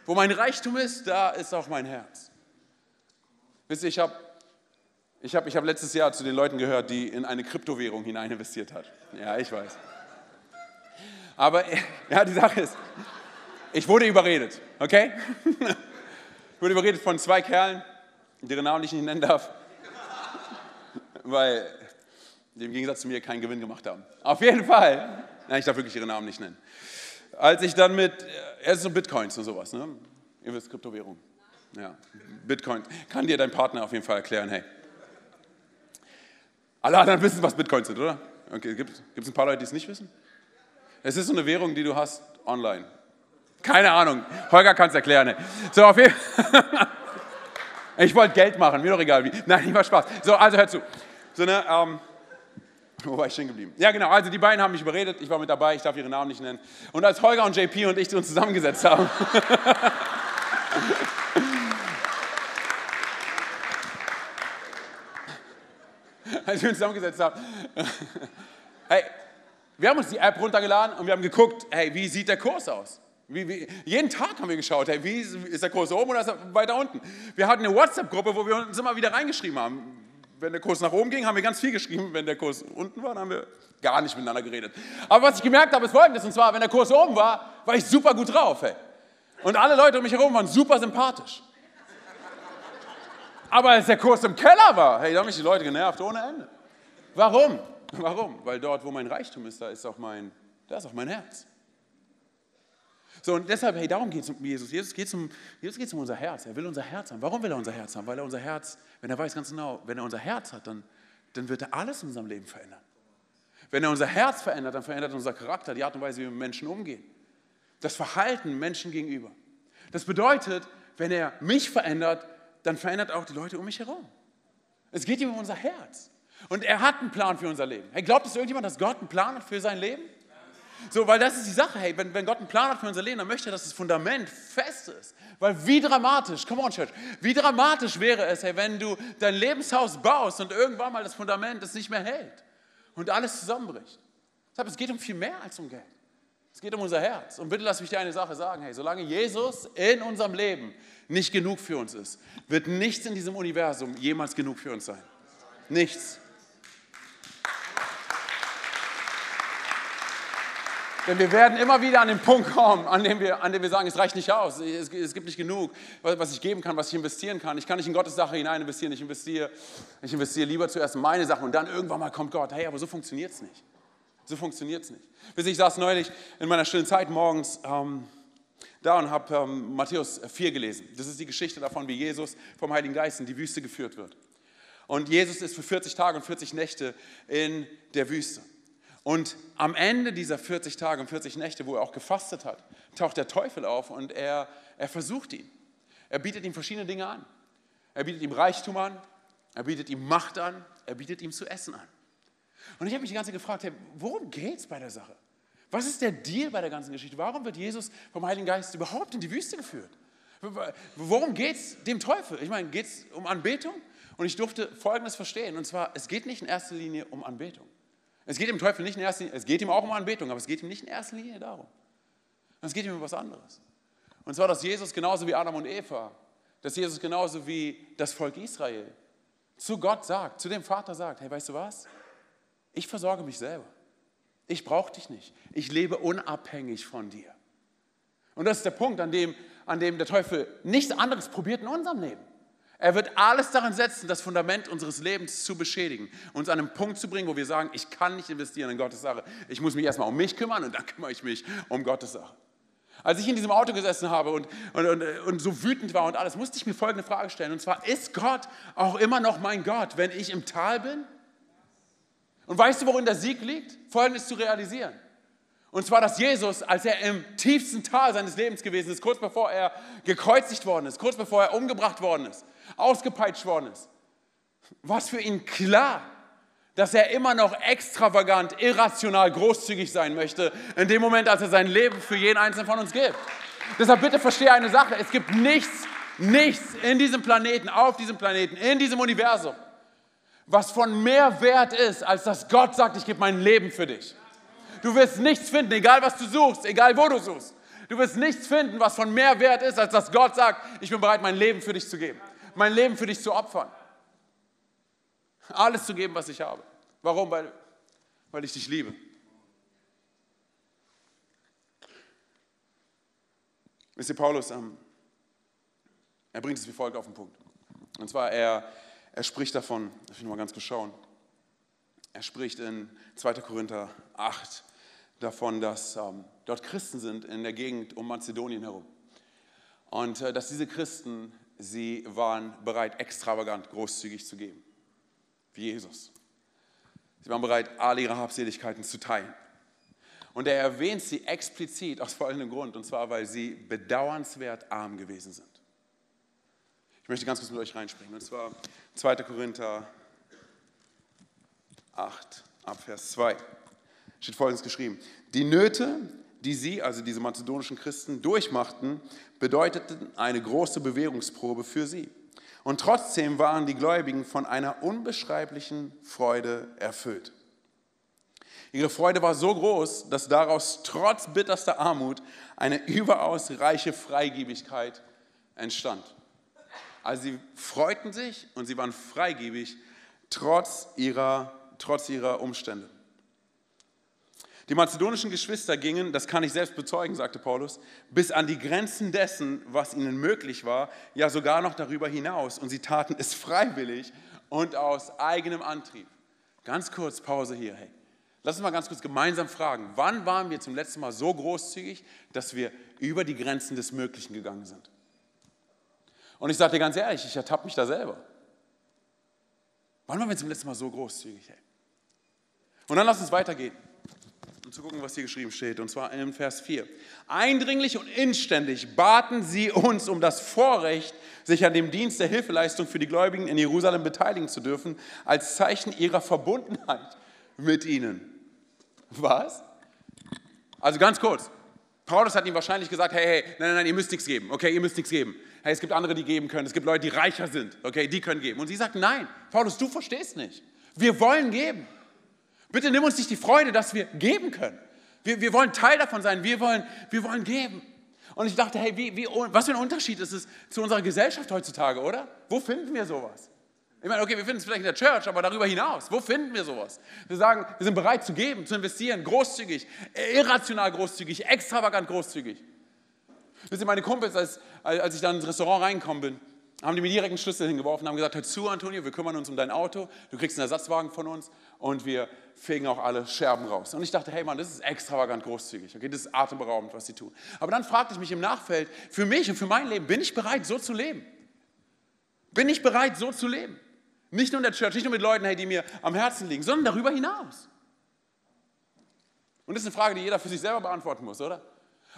Wo mein Reichtum ist, da ist auch mein Herz. Wisst ihr, ich habe ich hab, ich hab letztes Jahr zu den Leuten gehört, die in eine Kryptowährung hinein investiert hat. Ja, ich weiß. Aber (laughs) ja, die Sache ist, ich wurde überredet, okay? Ich wurde überredet von zwei Kerlen, deren Namen ich nicht nennen darf, weil die im Gegensatz zu mir keinen Gewinn gemacht haben. Auf jeden Fall, nein, ich darf wirklich ihre Namen nicht nennen. Als ich dann mit, es ist so Bitcoins und sowas, ne? Ihr wisst, Kryptowährung. Ja, Bitcoin. Kann dir dein Partner auf jeden Fall erklären, hey. Alle anderen wissen, was Bitcoins sind, oder? Okay, gibt es ein paar Leute, die es nicht wissen? Es ist so eine Währung, die du hast online. Keine Ahnung. Holger kann es erklären. So, auf jeden Fall. (laughs) Ich wollte Geld machen, mir doch egal wie. Nein, nicht mal Spaß. So, also hör zu. So, ne, ähm, wo war ich stehen geblieben? Ja, genau. Also die beiden haben mich überredet. Ich war mit dabei. Ich darf ihre Namen nicht nennen. Und als Holger und JP und ich uns zusammengesetzt haben. (laughs) als wir uns zusammengesetzt haben. (laughs) hey, wir haben uns die App runtergeladen und wir haben geguckt, hey, wie sieht der Kurs aus? Wie, wie, jeden Tag haben wir geschaut, hey, wie ist der Kurs oben oder ist er weiter unten? Wir hatten eine WhatsApp-Gruppe, wo wir uns immer wieder reingeschrieben haben. Wenn der Kurs nach oben ging, haben wir ganz viel geschrieben. Wenn der Kurs unten war, dann haben wir gar nicht miteinander geredet. Aber was ich gemerkt habe, ist folgendes: Und zwar, wenn der Kurs oben war, war ich super gut drauf. Hey. Und alle Leute um mich herum waren super sympathisch. Aber als der Kurs im Keller war, hey, da haben mich die Leute genervt ohne Ende. Warum? Warum? Weil dort, wo mein Reichtum ist, da ist auch mein, da ist auch mein Herz. So, und deshalb, hey, darum geht es um Jesus. Jesus geht um, Jesus um unser Herz. Er will unser Herz haben. Warum will er unser Herz haben? Weil er unser Herz, wenn er weiß ganz genau, wenn er unser Herz hat, dann, dann wird er alles in unserem Leben verändern. Wenn er unser Herz verändert, dann verändert er unser Charakter, die Art und Weise, wie wir mit Menschen umgehen. Das Verhalten Menschen gegenüber. Das bedeutet, wenn er mich verändert, dann verändert auch die Leute um mich herum. Es geht ihm um unser Herz. Und er hat einen Plan für unser Leben. Hey, glaubt es irgendjemand, dass Gott einen Plan hat für sein Leben? So, weil das ist die Sache, hey, wenn, wenn Gott einen Plan hat für unser Leben, dann möchte er, dass das Fundament fest ist. Weil wie dramatisch, come on Church, wie dramatisch wäre es, hey, wenn du dein Lebenshaus baust und irgendwann mal das Fundament es nicht mehr hält und alles zusammenbricht. Deshalb, es geht um viel mehr als um Geld. Es geht um unser Herz. Und bitte lass mich dir eine Sache sagen, hey, solange Jesus in unserem Leben nicht genug für uns ist, wird nichts in diesem Universum jemals genug für uns sein. Nichts. Denn wir werden immer wieder an den Punkt kommen, an dem wir, an dem wir sagen, es reicht nicht aus, es, es, gibt nicht genug, was ich geben kann, was ich investieren kann. Ich kann nicht in Gottes Sache hinein investieren, ich investiere, ich investiere lieber zuerst in meine Sache und dann irgendwann mal kommt Gott. Hey, aber so funktioniert es nicht. So funktioniert es nicht. Ich saß neulich in meiner stillen Zeit morgens ähm, da und habe ähm, Matthäus 4 gelesen. Das ist die Geschichte davon, wie Jesus vom Heiligen Geist in die Wüste geführt wird. Und Jesus ist für 40 Tage und 40 Nächte in der Wüste. Und am Ende dieser 40 Tage und 40 Nächte, wo er auch gefastet hat, taucht der Teufel auf und er, er versucht ihn. Er bietet ihm verschiedene Dinge an. Er bietet ihm Reichtum an, er bietet ihm Macht an, er bietet ihm zu essen an. Und ich habe mich die ganze Zeit gefragt, hey, worum geht es bei der Sache? Was ist der Deal bei der ganzen Geschichte? Warum wird Jesus vom Heiligen Geist überhaupt in die Wüste geführt? Worum geht es dem Teufel? Ich meine, geht es um Anbetung? Und ich durfte Folgendes verstehen, und zwar, es geht nicht in erster Linie um Anbetung. Es geht dem Teufel nicht in erster Linie, es geht ihm auch um Anbetung, aber es geht ihm nicht in erster Linie darum. Es geht ihm um was anderes. Und zwar, dass Jesus genauso wie Adam und Eva, dass Jesus genauso wie das Volk Israel zu Gott sagt, zu dem Vater sagt, hey, weißt du was? Ich versorge mich selber. Ich brauche dich nicht. Ich lebe unabhängig von dir. Und das ist der Punkt, an dem, an dem der Teufel nichts anderes probiert in unserem Leben. Er wird alles daran setzen, das Fundament unseres Lebens zu beschädigen, uns an einen Punkt zu bringen, wo wir sagen, ich kann nicht investieren in Gottes Sache. Ich muss mich erstmal um mich kümmern und dann (laughs) kümmere ich mich um Gottes Sache. Als ich in diesem Auto gesessen habe und, und, und, und so wütend war und alles, musste ich mir folgende Frage stellen. Und zwar, ist Gott auch immer noch mein Gott, wenn ich im Tal bin? Und weißt du, worin der Sieg liegt? Folgendes zu realisieren. Und zwar, dass Jesus, als er im tiefsten Tal seines Lebens gewesen ist, kurz bevor er gekreuzigt worden ist, kurz bevor er umgebracht worden ist, ausgepeitscht worden ist, war für ihn klar, dass er immer noch extravagant, irrational, großzügig sein möchte, in dem Moment, als er sein Leben für jeden Einzelnen von uns gibt. Deshalb bitte verstehe eine Sache, es gibt nichts, nichts in diesem Planeten, auf diesem Planeten, in diesem Universum, was von mehr Wert ist, als dass Gott sagt, ich gebe mein Leben für dich. Du wirst nichts finden, egal was du suchst, egal wo du suchst. Du wirst nichts finden, was von mehr Wert ist, als dass Gott sagt, ich bin bereit, mein Leben für dich zu geben. Mein Leben für dich zu opfern. Alles zu geben, was ich habe. Warum? Weil, weil ich dich liebe. Wisst ihr, Paulus, ähm, er bringt es wie folgt auf den Punkt. Und zwar, er, er spricht davon, ich nochmal ganz kurz schauen. Er spricht in 2. Korinther 8 davon, dass ähm, dort Christen sind in der Gegend um Mazedonien herum. Und äh, dass diese Christen, sie waren bereit, extravagant großzügig zu geben. Wie Jesus. Sie waren bereit, alle ihre Habseligkeiten zu teilen. Und er erwähnt sie explizit aus folgendem Grund, und zwar, weil sie bedauernswert arm gewesen sind. Ich möchte ganz kurz mit euch reinspringen, und zwar 2. Korinther 8, ab Vers 2 steht folgendes geschrieben. Die Nöte, die sie, also diese mazedonischen Christen, durchmachten, bedeuteten eine große Bewährungsprobe für sie. Und trotzdem waren die Gläubigen von einer unbeschreiblichen Freude erfüllt. Ihre Freude war so groß, dass daraus trotz bitterster Armut eine überaus reiche Freigebigkeit entstand. Also sie freuten sich und sie waren freigebig trotz ihrer, trotz ihrer Umstände. Die mazedonischen Geschwister gingen, das kann ich selbst bezeugen, sagte Paulus, bis an die Grenzen dessen, was ihnen möglich war, ja sogar noch darüber hinaus. Und sie taten es freiwillig und aus eigenem Antrieb. Ganz kurz Pause hier. Hey, Lass uns mal ganz kurz gemeinsam fragen, wann waren wir zum letzten Mal so großzügig, dass wir über die Grenzen des Möglichen gegangen sind? Und ich sage dir ganz ehrlich, ich ertappe mich da selber. Wann waren wir zum letzten Mal so großzügig? Hey? Und dann lass uns weitergehen und zu gucken, was hier geschrieben steht. Und zwar in Vers 4. Eindringlich und inständig baten sie uns um das Vorrecht, sich an dem Dienst der Hilfeleistung für die Gläubigen in Jerusalem beteiligen zu dürfen, als Zeichen ihrer Verbundenheit mit ihnen. Was? Also ganz kurz. Paulus hat ihm wahrscheinlich gesagt, hey, hey, nein, nein, nein, ihr müsst nichts geben. Okay, ihr müsst nichts geben. Hey, es gibt andere, die geben können. Es gibt Leute, die reicher sind. Okay, die können geben. Und sie sagt, nein, Paulus, du verstehst nicht. Wir wollen geben. Bitte nimm uns nicht die Freude, dass wir geben können. Wir, wir wollen Teil davon sein. Wir wollen, wir wollen geben. Und ich dachte, hey, wie, wie, was für ein Unterschied ist es zu unserer Gesellschaft heutzutage, oder? Wo finden wir sowas? Ich meine, okay, wir finden es vielleicht in der Church, aber darüber hinaus, wo finden wir sowas? Wir sagen, wir sind bereit zu geben, zu investieren, großzügig, irrational großzügig, extravagant großzügig. Wisst ihr, meine Kumpels, als, als ich dann ins Restaurant reingekommen bin, haben die mir direkt einen Schlüssel hingeworfen und haben gesagt, hör zu, Antonio, wir kümmern uns um dein Auto, du kriegst einen Ersatzwagen von uns und wir fegen auch alle Scherben raus. Und ich dachte, hey Mann, das ist extravagant großzügig, okay, das ist atemberaubend, was sie tun. Aber dann fragte ich mich im Nachfeld, für mich und für mein Leben, bin ich bereit, so zu leben? Bin ich bereit, so zu leben? Nicht nur in der Church, nicht nur mit Leuten, hey, die mir am Herzen liegen, sondern darüber hinaus. Und das ist eine Frage, die jeder für sich selber beantworten muss, oder?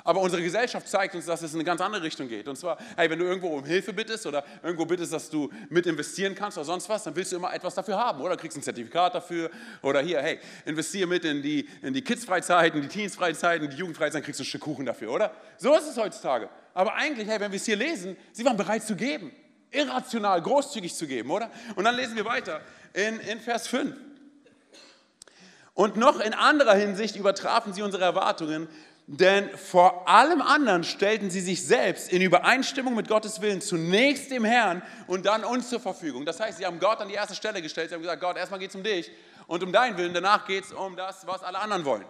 Aber unsere Gesellschaft zeigt uns, dass es in eine ganz andere Richtung geht. Und zwar, hey, wenn du irgendwo um Hilfe bittest oder irgendwo bittest, dass du mit investieren kannst oder sonst was, dann willst du immer etwas dafür haben, oder? Du kriegst ein Zertifikat dafür oder hier, hey, investiere mit in die, in die Kids-Freizeiten, die Teens-Freizeiten, die Jugendfreizeiten, kriegst du ein Stück Kuchen dafür, oder? So ist es heutzutage. Aber eigentlich, hey, wenn wir es hier lesen, sie waren bereit zu geben. Irrational, großzügig zu geben, oder? Und dann lesen wir weiter in, in Vers 5. Und noch in anderer Hinsicht übertrafen sie unsere Erwartungen, denn vor allem anderen stellten sie sich selbst in Übereinstimmung mit Gottes Willen zunächst dem Herrn und dann uns zur Verfügung. Das heißt, sie haben Gott an die erste Stelle gestellt. Sie haben gesagt, Gott, erstmal geht es um dich und um deinen Willen, danach geht es um das, was alle anderen wollen.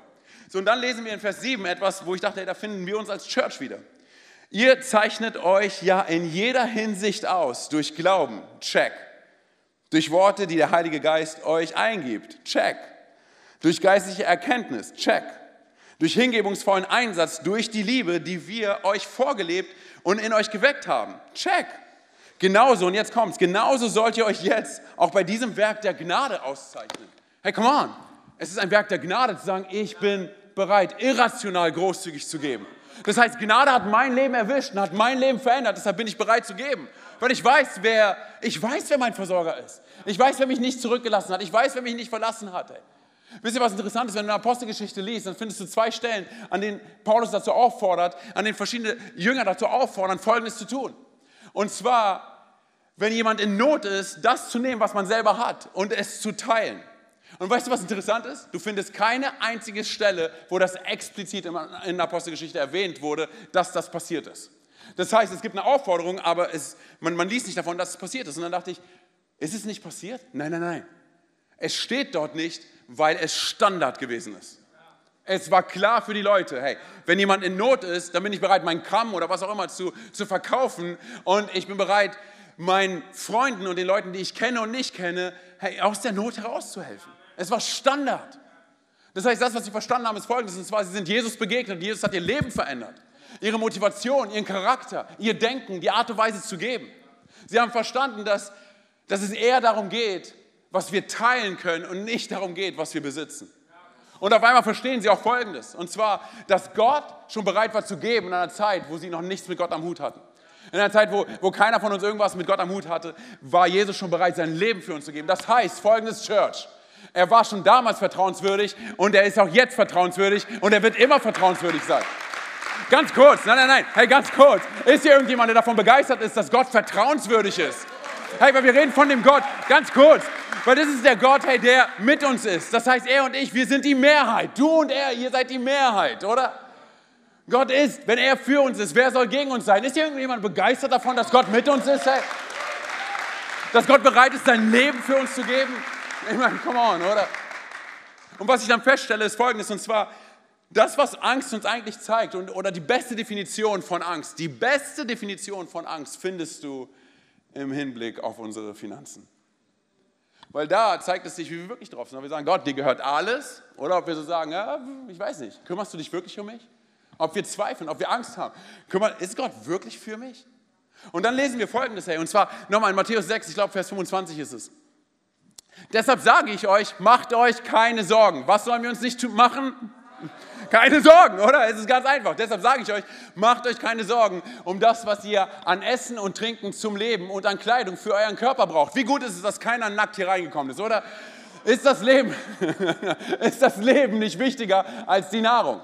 So, und dann lesen wir in Vers 7 etwas, wo ich dachte, hey, da finden wir uns als Church wieder. Ihr zeichnet euch ja in jeder Hinsicht aus, durch Glauben, check. Durch Worte, die der Heilige Geist euch eingibt, check. Durch geistliche Erkenntnis, check durch hingebungsvollen Einsatz, durch die Liebe, die wir euch vorgelebt und in euch geweckt haben. Check. Genauso, und jetzt kommt's, genauso sollt ihr euch jetzt auch bei diesem Werk der Gnade auszeichnen. Hey, come on. Es ist ein Werk der Gnade zu sagen, ich bin bereit, irrational großzügig zu geben. Das heißt, Gnade hat mein Leben erwischt und hat mein Leben verändert, deshalb bin ich bereit zu geben. Weil ich weiß, wer, ich weiß, wer mein Versorger ist. Ich weiß, wer mich nicht zurückgelassen hat. Ich weiß, wer mich nicht verlassen hat. Ey. Wisst ihr, was interessant ist? Wenn du eine Apostelgeschichte liest, dann findest du zwei Stellen, an denen Paulus dazu auffordert, an denen verschiedene Jünger dazu auffordern, Folgendes zu tun. Und zwar, wenn jemand in Not ist, das zu nehmen, was man selber hat und es zu teilen. Und weißt du, was interessant ist? Du findest keine einzige Stelle, wo das explizit in der Apostelgeschichte erwähnt wurde, dass das passiert ist. Das heißt, es gibt eine Aufforderung, aber es, man, man liest nicht davon, dass es passiert ist. Und dann dachte ich, ist es nicht passiert? Nein, nein, nein. Es steht dort nicht, weil es Standard gewesen ist. Es war klar für die Leute, hey, wenn jemand in Not ist, dann bin ich bereit, meinen Kram oder was auch immer zu, zu verkaufen und ich bin bereit, meinen Freunden und den Leuten, die ich kenne und nicht kenne, hey, aus der Not herauszuhelfen. Es war Standard. Das heißt, das, was sie verstanden haben, ist folgendes, und zwar, sie sind Jesus begegnet und Jesus hat ihr Leben verändert. Ihre Motivation, ihren Charakter, ihr Denken, die Art und Weise zu geben. Sie haben verstanden, dass, dass es eher darum geht, was wir teilen können und nicht darum geht, was wir besitzen. Und auf einmal verstehen sie auch Folgendes, und zwar, dass Gott schon bereit war zu geben in einer Zeit, wo sie noch nichts mit Gott am Hut hatten. In einer Zeit, wo, wo keiner von uns irgendwas mit Gott am Hut hatte, war Jesus schon bereit, sein Leben für uns zu geben. Das heißt, folgendes Church, er war schon damals vertrauenswürdig und er ist auch jetzt vertrauenswürdig und er wird immer vertrauenswürdig sein. Ganz kurz, nein, nein, nein, hey, ganz kurz. Ist hier irgendjemand, der davon begeistert ist, dass Gott vertrauenswürdig ist? Hey, weil wir reden von dem Gott, ganz kurz, weil das ist der Gott, hey, der mit uns ist. Das heißt, er und ich, wir sind die Mehrheit. Du und er, ihr seid die Mehrheit, oder? Gott ist, wenn er für uns ist, wer soll gegen uns sein? Ist hier irgendjemand begeistert davon, dass Gott mit uns ist? Hey? Dass Gott bereit ist, sein Leben für uns zu geben? Ich meine, come on, oder? Und was ich dann feststelle, ist folgendes, und zwar, das, was Angst uns eigentlich zeigt, und, oder die beste Definition von Angst, die beste Definition von Angst findest du im Hinblick auf unsere Finanzen. Weil da zeigt es sich, wie wir wirklich drauf sind. Ob wir sagen, Gott, dir gehört alles. Oder ob wir so sagen, ja, ich weiß nicht, kümmerst du dich wirklich um mich? Ob wir zweifeln, ob wir Angst haben. Kümmert, ist Gott wirklich für mich? Und dann lesen wir folgendes, hey, und zwar nochmal in Matthäus 6, ich glaube Vers 25 ist es. Deshalb sage ich euch, macht euch keine Sorgen. Was sollen wir uns nicht machen? Keine Sorgen, oder? Es ist ganz einfach. Deshalb sage ich euch, macht euch keine Sorgen um das, was ihr an Essen und Trinken zum Leben und an Kleidung für euren Körper braucht. Wie gut ist es, dass keiner nackt hier reingekommen ist, oder? Ist das Leben, (laughs) ist das Leben nicht wichtiger als die Nahrung?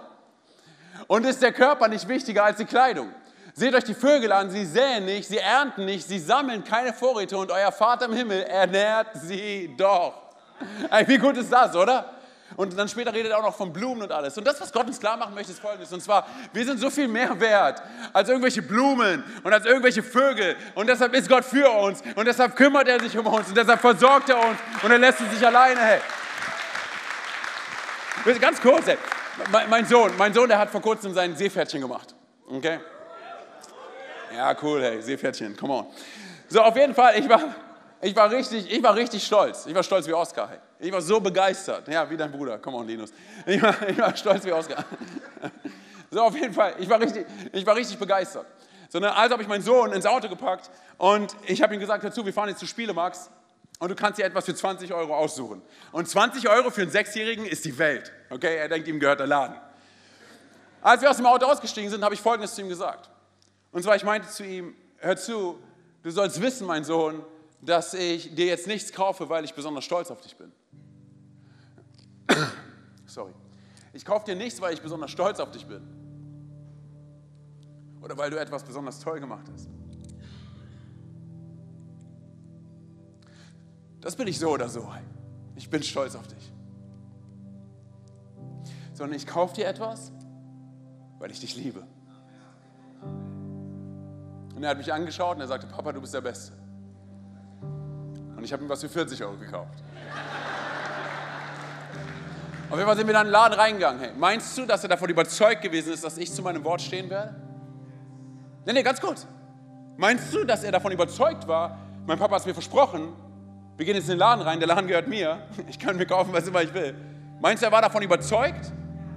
Und ist der Körper nicht wichtiger als die Kleidung? Seht euch die Vögel an, sie säen nicht, sie ernten nicht, sie sammeln keine Vorräte und euer Vater im Himmel ernährt sie doch. Wie gut ist das, oder? Und dann später redet er auch noch von Blumen und alles. Und das, was Gott uns klar machen möchte, ist folgendes. Und zwar, wir sind so viel mehr wert als irgendwelche Blumen und als irgendwelche Vögel. Und deshalb ist Gott für uns. Und deshalb kümmert er sich um uns. Und deshalb versorgt er uns. Und er lässt uns nicht alleine. Hey. Ganz kurz, ey. Mein Sohn, mein Sohn, der hat vor kurzem sein Seepferdchen gemacht. Okay? Ja, cool, hey, Seepferdchen, come on. So, auf jeden Fall, ich war, ich war, richtig, ich war richtig stolz. Ich war stolz wie Oskar. Hey. Ich war so begeistert. Ja, wie dein Bruder. Come on, Linus. Ich war, ich war stolz wie Oskar. (laughs) So, auf jeden Fall. Ich war richtig, ich war richtig begeistert. So, ne, also habe ich meinen Sohn ins Auto gepackt und ich habe ihm gesagt, hör zu, wir fahren jetzt zu Spielemax und du kannst dir etwas für 20 Euro aussuchen. Und 20 Euro für einen Sechsjährigen ist die Welt. Okay, er denkt, ihm gehört der Laden. Als wir aus dem Auto ausgestiegen sind, habe ich Folgendes zu ihm gesagt. Und zwar, ich meinte zu ihm, hör zu, du sollst wissen, mein Sohn, dass ich dir jetzt nichts kaufe, weil ich besonders stolz auf dich bin. (coughs) Sorry. Ich kaufe dir nichts, weil ich besonders stolz auf dich bin. Oder weil du etwas besonders toll gemacht hast. Das bin ich so oder so. Ich bin stolz auf dich. Sondern ich kaufe dir etwas, weil ich dich liebe. Und er hat mich angeschaut und er sagte, Papa, du bist der Beste. Ich habe ihm was für 40 Euro gekauft. Auf jeden Fall sind wir dann in den Laden reingegangen. Hey, meinst du, dass er davon überzeugt gewesen ist, dass ich zu meinem Wort stehen werde? Nee, nee, ganz kurz. Meinst du, dass er davon überzeugt war, mein Papa hat es mir versprochen, wir gehen jetzt in den Laden rein, der Laden gehört mir, (laughs) ich kann mir kaufen, was immer ich will. Meinst du, er war davon überzeugt?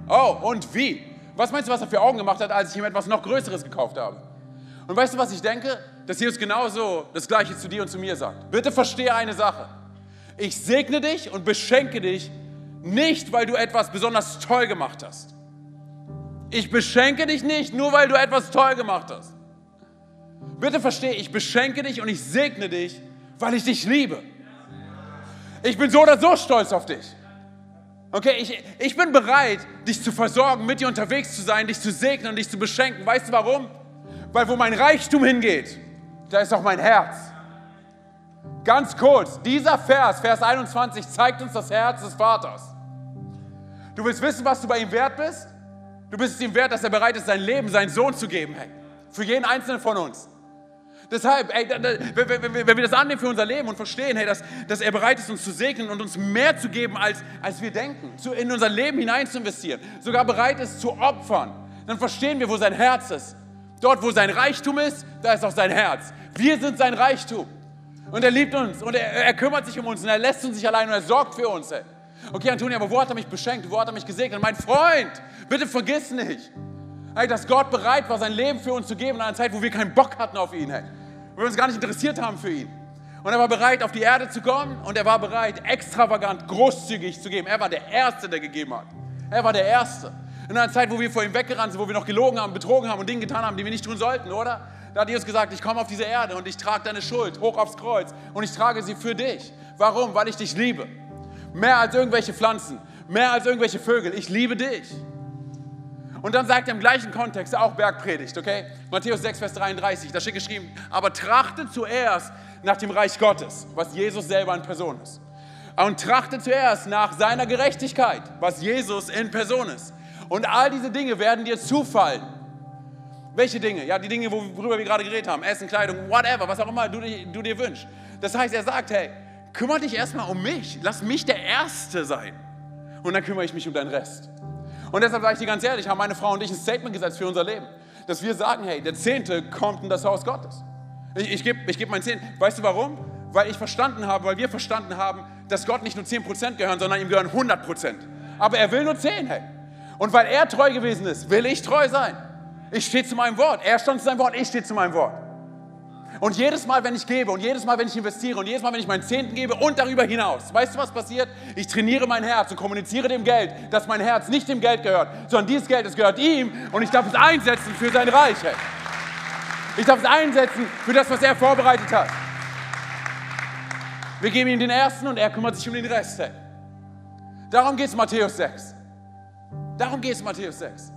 Oh, und wie? Was meinst du, was er für Augen gemacht hat, als ich ihm etwas noch Größeres gekauft habe? Und weißt du, was ich denke? Dass Jesus genauso das Gleiche zu dir und zu mir sagt. Bitte verstehe eine Sache. Ich segne dich und beschenke dich nicht, weil du etwas besonders toll gemacht hast. Ich beschenke dich nicht, nur weil du etwas toll gemacht hast. Bitte verstehe, ich beschenke dich und ich segne dich, weil ich dich liebe. Ich bin so oder so stolz auf dich. Okay, ich, ich bin bereit, dich zu versorgen, mit dir unterwegs zu sein, dich zu segnen und dich zu beschenken. Weißt du warum? Weil wo mein Reichtum hingeht, da ist auch mein Herz. Ganz kurz, dieser Vers, Vers 21, zeigt uns das Herz des Vaters. Du willst wissen, was du bei ihm wert bist? Du bist es ihm wert, dass er bereit ist, sein Leben, seinen Sohn zu geben. Hey, für jeden Einzelnen von uns. Deshalb, ey, wenn wir das annehmen für unser Leben und verstehen, hey, dass, dass er bereit ist, uns zu segnen und uns mehr zu geben, als, als wir denken, zu, in unser Leben hinein zu investieren, sogar bereit ist zu opfern, dann verstehen wir, wo sein Herz ist. Dort, wo sein Reichtum ist, da ist auch sein Herz. Wir sind sein Reichtum. Und er liebt uns und er, er kümmert sich um uns und er lässt uns nicht allein und er sorgt für uns. Ey. Okay, Antonia, aber wo hat er mich beschenkt? Wo hat er mich gesegnet? Mein Freund, bitte vergiss nicht, hey, dass Gott bereit war, sein Leben für uns zu geben in einer Zeit, wo wir keinen Bock hatten auf ihn, hey. wo wir uns gar nicht interessiert haben für ihn. Und er war bereit, auf die Erde zu kommen und er war bereit, extravagant, großzügig zu geben. Er war der Erste, der gegeben hat. Er war der Erste. In einer Zeit, wo wir vor ihm weggerannt sind, wo wir noch gelogen haben, betrogen haben und Dinge getan haben, die wir nicht tun sollten, oder? Da hat Jesus gesagt, ich komme auf diese Erde und ich trage deine Schuld hoch aufs Kreuz und ich trage sie für dich. Warum? Weil ich dich liebe. Mehr als irgendwelche Pflanzen, mehr als irgendwelche Vögel. Ich liebe dich. Und dann sagt er im gleichen Kontext, auch Bergpredigt, okay? Matthäus 6, Vers 33, da steht geschrieben, aber trachte zuerst nach dem Reich Gottes, was Jesus selber in Person ist. Und trachte zuerst nach seiner Gerechtigkeit, was Jesus in Person ist. Und all diese Dinge werden dir zufallen. Welche Dinge? Ja, die Dinge, worüber wir gerade geredet haben. Essen, Kleidung, whatever, was auch immer du, du dir wünschst. Das heißt, er sagt, hey, kümmere dich erstmal um mich. Lass mich der Erste sein. Und dann kümmere ich mich um deinen Rest. Und deshalb sage ich dir ganz ehrlich, haben meine Frau und ich ein Statement gesetzt für unser Leben. Dass wir sagen, hey, der Zehnte kommt in das Haus Gottes. Ich, ich gebe ich geb mein Zehnten. Weißt du warum? weil ich verstanden habe, weil wir verstanden haben, dass Gott nicht nur 10% gehören, sondern ihm gehören 100%. Aber er will nur 10, hey. Und weil er treu gewesen ist, will ich treu sein. Ich stehe zu meinem Wort. Er stand zu seinem Wort, ich stehe zu meinem Wort. Und jedes Mal, wenn ich gebe und jedes Mal, wenn ich investiere und jedes Mal, wenn ich meinen Zehnten gebe und darüber hinaus, weißt du, was passiert? Ich trainiere mein Herz und kommuniziere dem Geld, dass mein Herz nicht dem Geld gehört, sondern dieses Geld, es gehört ihm und ich darf es einsetzen für sein Reich. Ich darf es einsetzen für das, was er vorbereitet hat. Wir geben ihm den ersten und er kümmert sich um den Rest. Darum geht es Matthäus 6. Darum geht es Matthäus 6.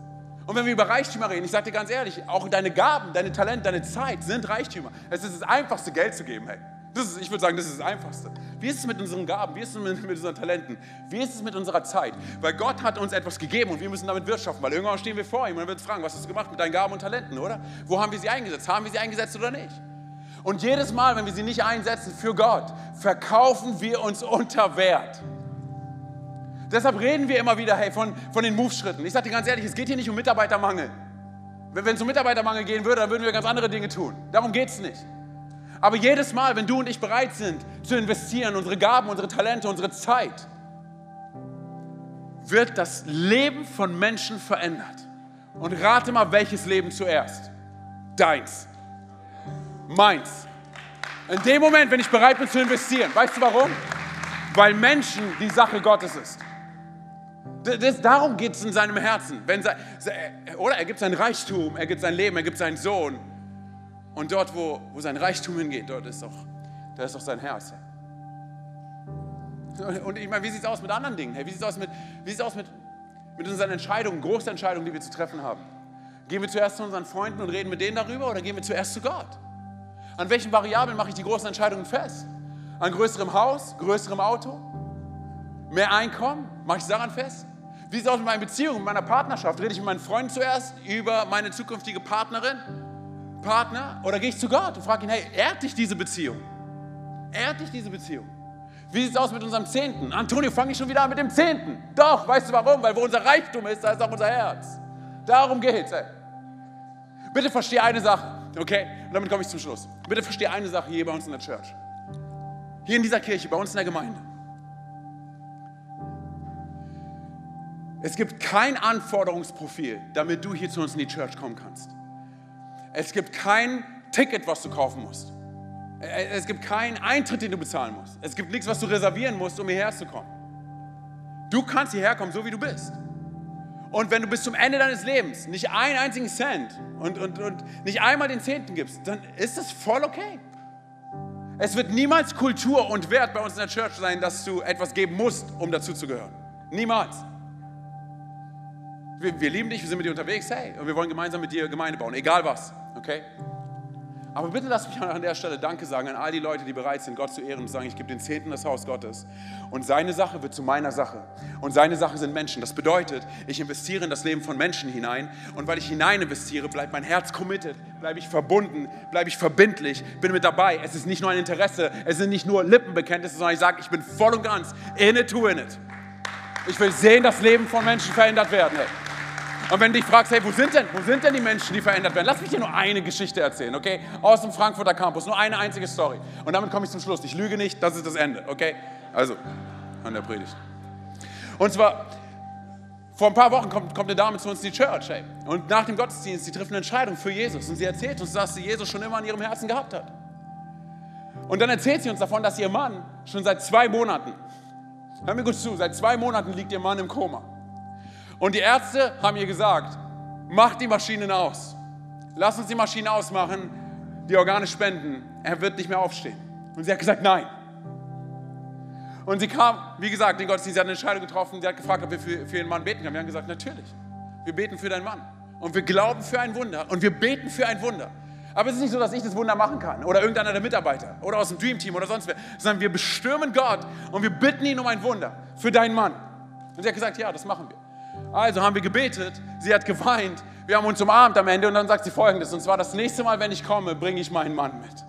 Und wenn wir über Reichtümer reden, ich sage dir ganz ehrlich, auch deine Gaben, deine Talente, deine Zeit sind Reichtümer. Es ist das einfachste, Geld zu geben. Hey. Das ist, ich würde sagen, das ist das Einfachste. Wie ist es mit unseren Gaben? Wie ist es mit, mit unseren Talenten? Wie ist es mit unserer Zeit? Weil Gott hat uns etwas gegeben und wir müssen damit wirtschaften. Weil irgendwann stehen wir vor ihm und er wird fragen, was hast du gemacht mit deinen Gaben und Talenten, oder? Wo haben wir sie eingesetzt? Haben wir sie eingesetzt oder nicht? Und jedes Mal, wenn wir sie nicht einsetzen für Gott, verkaufen wir uns unter Wert. Deshalb reden wir immer wieder hey, von, von den Move-Schritten. Ich sage dir ganz ehrlich, es geht hier nicht um Mitarbeitermangel. Wenn es um Mitarbeitermangel gehen würde, dann würden wir ganz andere Dinge tun. Darum geht es nicht. Aber jedes Mal, wenn du und ich bereit sind zu investieren, unsere Gaben, unsere Talente, unsere Zeit, wird das Leben von Menschen verändert. Und rate mal, welches Leben zuerst? Deins. Meins. In dem Moment, wenn ich bereit bin zu investieren, weißt du warum? Weil Menschen die Sache Gottes ist. Das, darum geht es in seinem Herzen. Wenn, oder er gibt sein Reichtum, er gibt sein Leben, er gibt seinen Sohn. Und dort, wo, wo sein Reichtum hingeht, dort ist doch, da ist doch sein Herz. Und ich meine, wie sieht es aus mit anderen Dingen? Wie sieht es aus, mit, wie sieht's aus mit, mit unseren Entscheidungen, großen Entscheidungen, die wir zu treffen haben? Gehen wir zuerst zu unseren Freunden und reden mit denen darüber oder gehen wir zuerst zu Gott? An welchen Variablen mache ich die großen Entscheidungen fest? An größerem Haus, größerem Auto, mehr Einkommen? Mache ich daran fest? Wie sieht es aus mit meinen Beziehungen, mit meiner Partnerschaft? Rede ich mit meinen Freunden zuerst über meine zukünftige Partnerin, Partner? Oder gehe ich zu Gott und frage ihn, hey, ehrt dich diese Beziehung? Ehrt dich diese Beziehung? Wie sieht es aus mit unserem Zehnten? Antonio, fange ich schon wieder an mit dem Zehnten. Doch, weißt du warum? Weil wo unser Reichtum ist, da ist auch unser Herz. Darum geht es. Bitte verstehe eine Sache, okay? Und damit komme ich zum Schluss. Bitte verstehe eine Sache hier bei uns in der Church. Hier in dieser Kirche, bei uns in der Gemeinde. Es gibt kein Anforderungsprofil, damit du hier zu uns in die Church kommen kannst. Es gibt kein Ticket, was du kaufen musst. Es gibt keinen Eintritt, den du bezahlen musst. Es gibt nichts, was du reservieren musst, um hierher zu kommen. Du kannst hierher kommen, so wie du bist. Und wenn du bis zum Ende deines Lebens nicht einen einzigen Cent und, und, und nicht einmal den Zehnten gibst, dann ist das voll okay. Es wird niemals Kultur und Wert bei uns in der Church sein, dass du etwas geben musst, um dazuzugehören. Niemals wir, wir lieben dich, wir sind mit dir unterwegs, hey, und wir wollen gemeinsam mit dir Gemeinde bauen, egal was, okay? Aber bitte lass mich an der Stelle Danke sagen an all die Leute, die bereit sind, Gott zu ehren und sagen, ich gebe den Zehnten das Haus Gottes. Und seine Sache wird zu meiner Sache. Und seine Sache sind Menschen. Das bedeutet, ich investiere in das Leben von Menschen hinein. Und weil ich hinein investiere, bleibt mein Herz committed, bleibe ich verbunden, bleibe ich verbindlich, bin mit dabei. Es ist nicht nur ein Interesse, es sind nicht nur Lippenbekenntnisse, sondern ich sage, ich bin voll und ganz in it to win it. Ich will sehen, dass Leben von Menschen verändert werden. Hey. Und wenn du dich fragst, hey, wo sind denn, wo sind denn die Menschen, die verändert werden? Lass mich dir nur eine Geschichte erzählen, okay? Aus dem Frankfurter Campus, nur eine einzige Story. Und damit komme ich zum Schluss. Ich lüge nicht, das ist das Ende, okay? Also, an der Predigt. Und zwar, vor ein paar Wochen kommt, kommt eine Dame zu uns in die Church, hey. Und nach dem Gottesdienst, sie trifft eine Entscheidung für Jesus. Und sie erzählt uns, dass sie Jesus schon immer in ihrem Herzen gehabt hat. Und dann erzählt sie uns davon, dass ihr Mann schon seit zwei Monaten, hör mir gut zu, seit zwei Monaten liegt ihr Mann im Koma. Und die Ärzte haben ihr gesagt, mach die Maschinen aus. Lass uns die Maschinen ausmachen, die Organe spenden. Er wird nicht mehr aufstehen. Und sie hat gesagt, nein. Und sie kam, wie gesagt, den Gottesdienst, sie hat eine Entscheidung getroffen, sie hat gefragt, ob wir für, für ihren Mann beten können. Wir haben gesagt, natürlich. Wir beten für deinen Mann. Und wir glauben für ein Wunder. Und wir beten für ein Wunder. Aber es ist nicht so, dass ich das Wunder machen kann oder irgendeiner der Mitarbeiter oder aus dem Dream Team oder sonst wer, sondern wir bestürmen Gott und wir bitten ihn um ein Wunder für deinen Mann. Und sie hat gesagt, ja, das machen wir. Also haben wir gebetet, sie hat geweint, wir haben uns umarmt am Ende und dann sagt sie folgendes, und zwar das nächste Mal, wenn ich komme, bringe ich meinen Mann mit.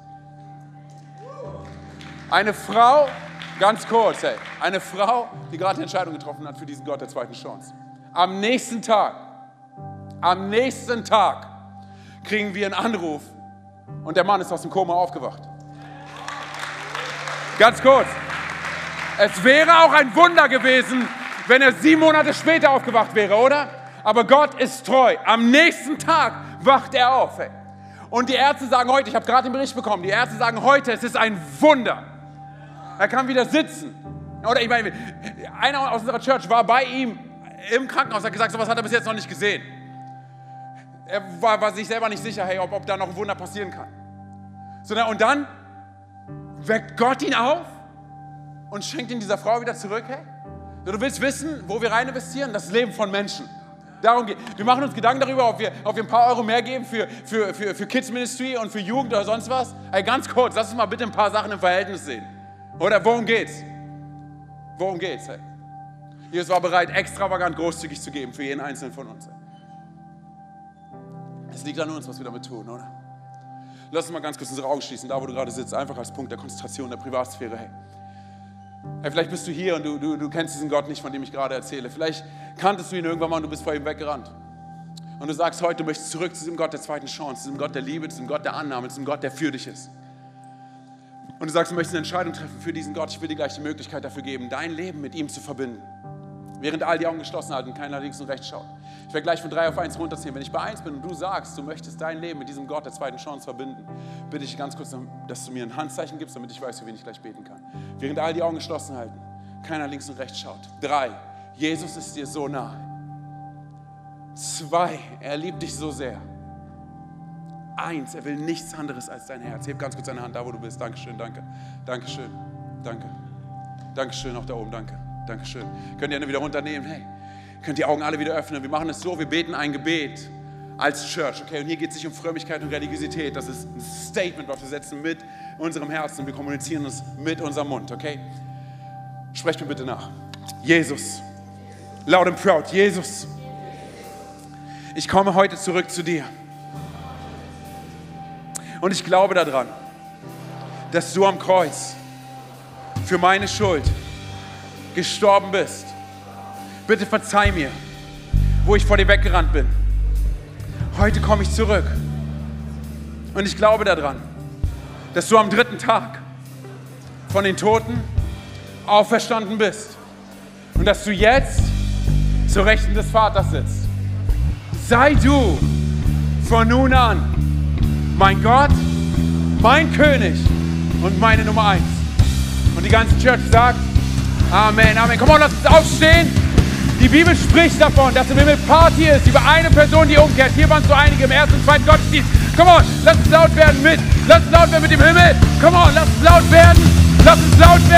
Eine Frau, ganz kurz, hey, eine Frau, die gerade eine Entscheidung getroffen hat für diesen Gott der zweiten Chance. Am nächsten Tag, am nächsten Tag kriegen wir einen Anruf und der Mann ist aus dem Koma aufgewacht. Ganz kurz. Es wäre auch ein Wunder gewesen, wenn er sieben Monate später aufgewacht wäre, oder? Aber Gott ist treu. Am nächsten Tag wacht er auf. Ey. Und die Ärzte sagen heute, ich habe gerade den Bericht bekommen, die Ärzte sagen heute, es ist ein Wunder. Er kann wieder sitzen. Oder ich meine, einer aus unserer Church war bei ihm im Krankenhaus, hat gesagt, sowas hat er bis jetzt noch nicht gesehen. Er war, war sich selber nicht sicher, hey, ob, ob da noch ein Wunder passieren kann. Sondern, und dann weckt Gott ihn auf und schenkt ihn dieser Frau wieder zurück. Hey, du willst wissen, wo wir rein investieren? Das Leben von Menschen. Darum geht. Wir machen uns Gedanken darüber, ob wir, ob wir ein paar Euro mehr geben für, für, für, für Kids Ministry und für Jugend oder sonst was. Hey, ganz kurz, lass uns mal bitte ein paar Sachen im Verhältnis sehen. Oder worum geht's? Worum geht's? Hey? Jesus war bereit, extravagant großzügig zu geben für jeden Einzelnen von uns. Es liegt an uns, was wir damit tun, oder? Lass uns mal ganz kurz unsere Augen schließen, da wo du gerade sitzt, einfach als Punkt der Konzentration, der Privatsphäre. Hey, hey vielleicht bist du hier und du, du, du kennst diesen Gott nicht, von dem ich gerade erzähle. Vielleicht kanntest du ihn irgendwann mal und du bist vor ihm weggerannt. Und du sagst heute, du möchtest zurück zu diesem Gott der zweiten Chance, zu diesem Gott der Liebe, zu diesem Gott der Annahme, zu diesem Gott, der für dich ist. Und du sagst, du möchtest eine Entscheidung treffen für diesen Gott. Ich will dir gleich die Möglichkeit dafür geben, dein Leben mit ihm zu verbinden. Während all die Augen geschlossen halten, keiner links und rechts schaut. Ich werde gleich von drei auf eins runterziehen. Wenn ich bei eins bin und du sagst, du möchtest dein Leben mit diesem Gott der zweiten Chance verbinden, bitte ich ganz kurz, dass du mir ein Handzeichen gibst, damit ich weiß, für wen ich gleich beten kann. Während all die Augen geschlossen halten, keiner links und rechts schaut. Drei, Jesus ist dir so nahe. Zwei, er liebt dich so sehr. Eins, er will nichts anderes als dein Herz. Heb ganz kurz deine Hand da, wo du bist. Dankeschön, danke. Dankeschön, danke. Dankeschön, auch da oben, danke. Dankeschön. Könnt ihr eine wieder runternehmen? Hey, könnt die Augen alle wieder öffnen. Wir machen es so, wir beten ein Gebet als Church, okay? Und hier geht es nicht um Frömmigkeit und Religiosität. Das ist ein Statement, was wir setzen mit unserem Herzen. Wir kommunizieren es mit unserem Mund, okay? Sprecht mir bitte nach. Jesus, laut und proud, Jesus, ich komme heute zurück zu dir. Und ich glaube daran, dass du am Kreuz für meine Schuld gestorben bist. Bitte verzeih mir, wo ich vor dir weggerannt bin. Heute komme ich zurück. Und ich glaube daran, dass du am dritten Tag von den Toten auferstanden bist. Und dass du jetzt zur Rechten des Vaters sitzt. Sei du von nun an mein Gott, mein König und meine Nummer eins. Und die ganze Church sagt, Amen, Amen. Komm on, lass uns aufstehen. Die Bibel spricht davon, dass im Himmel Party ist über eine Person, die umkehrt. Hier waren es so einige im ersten und zweiten Gottesdienst. Komm on, lass uns laut werden mit. Lass uns laut werden mit dem Himmel. Komm on, lass uns laut werden. Lass uns laut werden.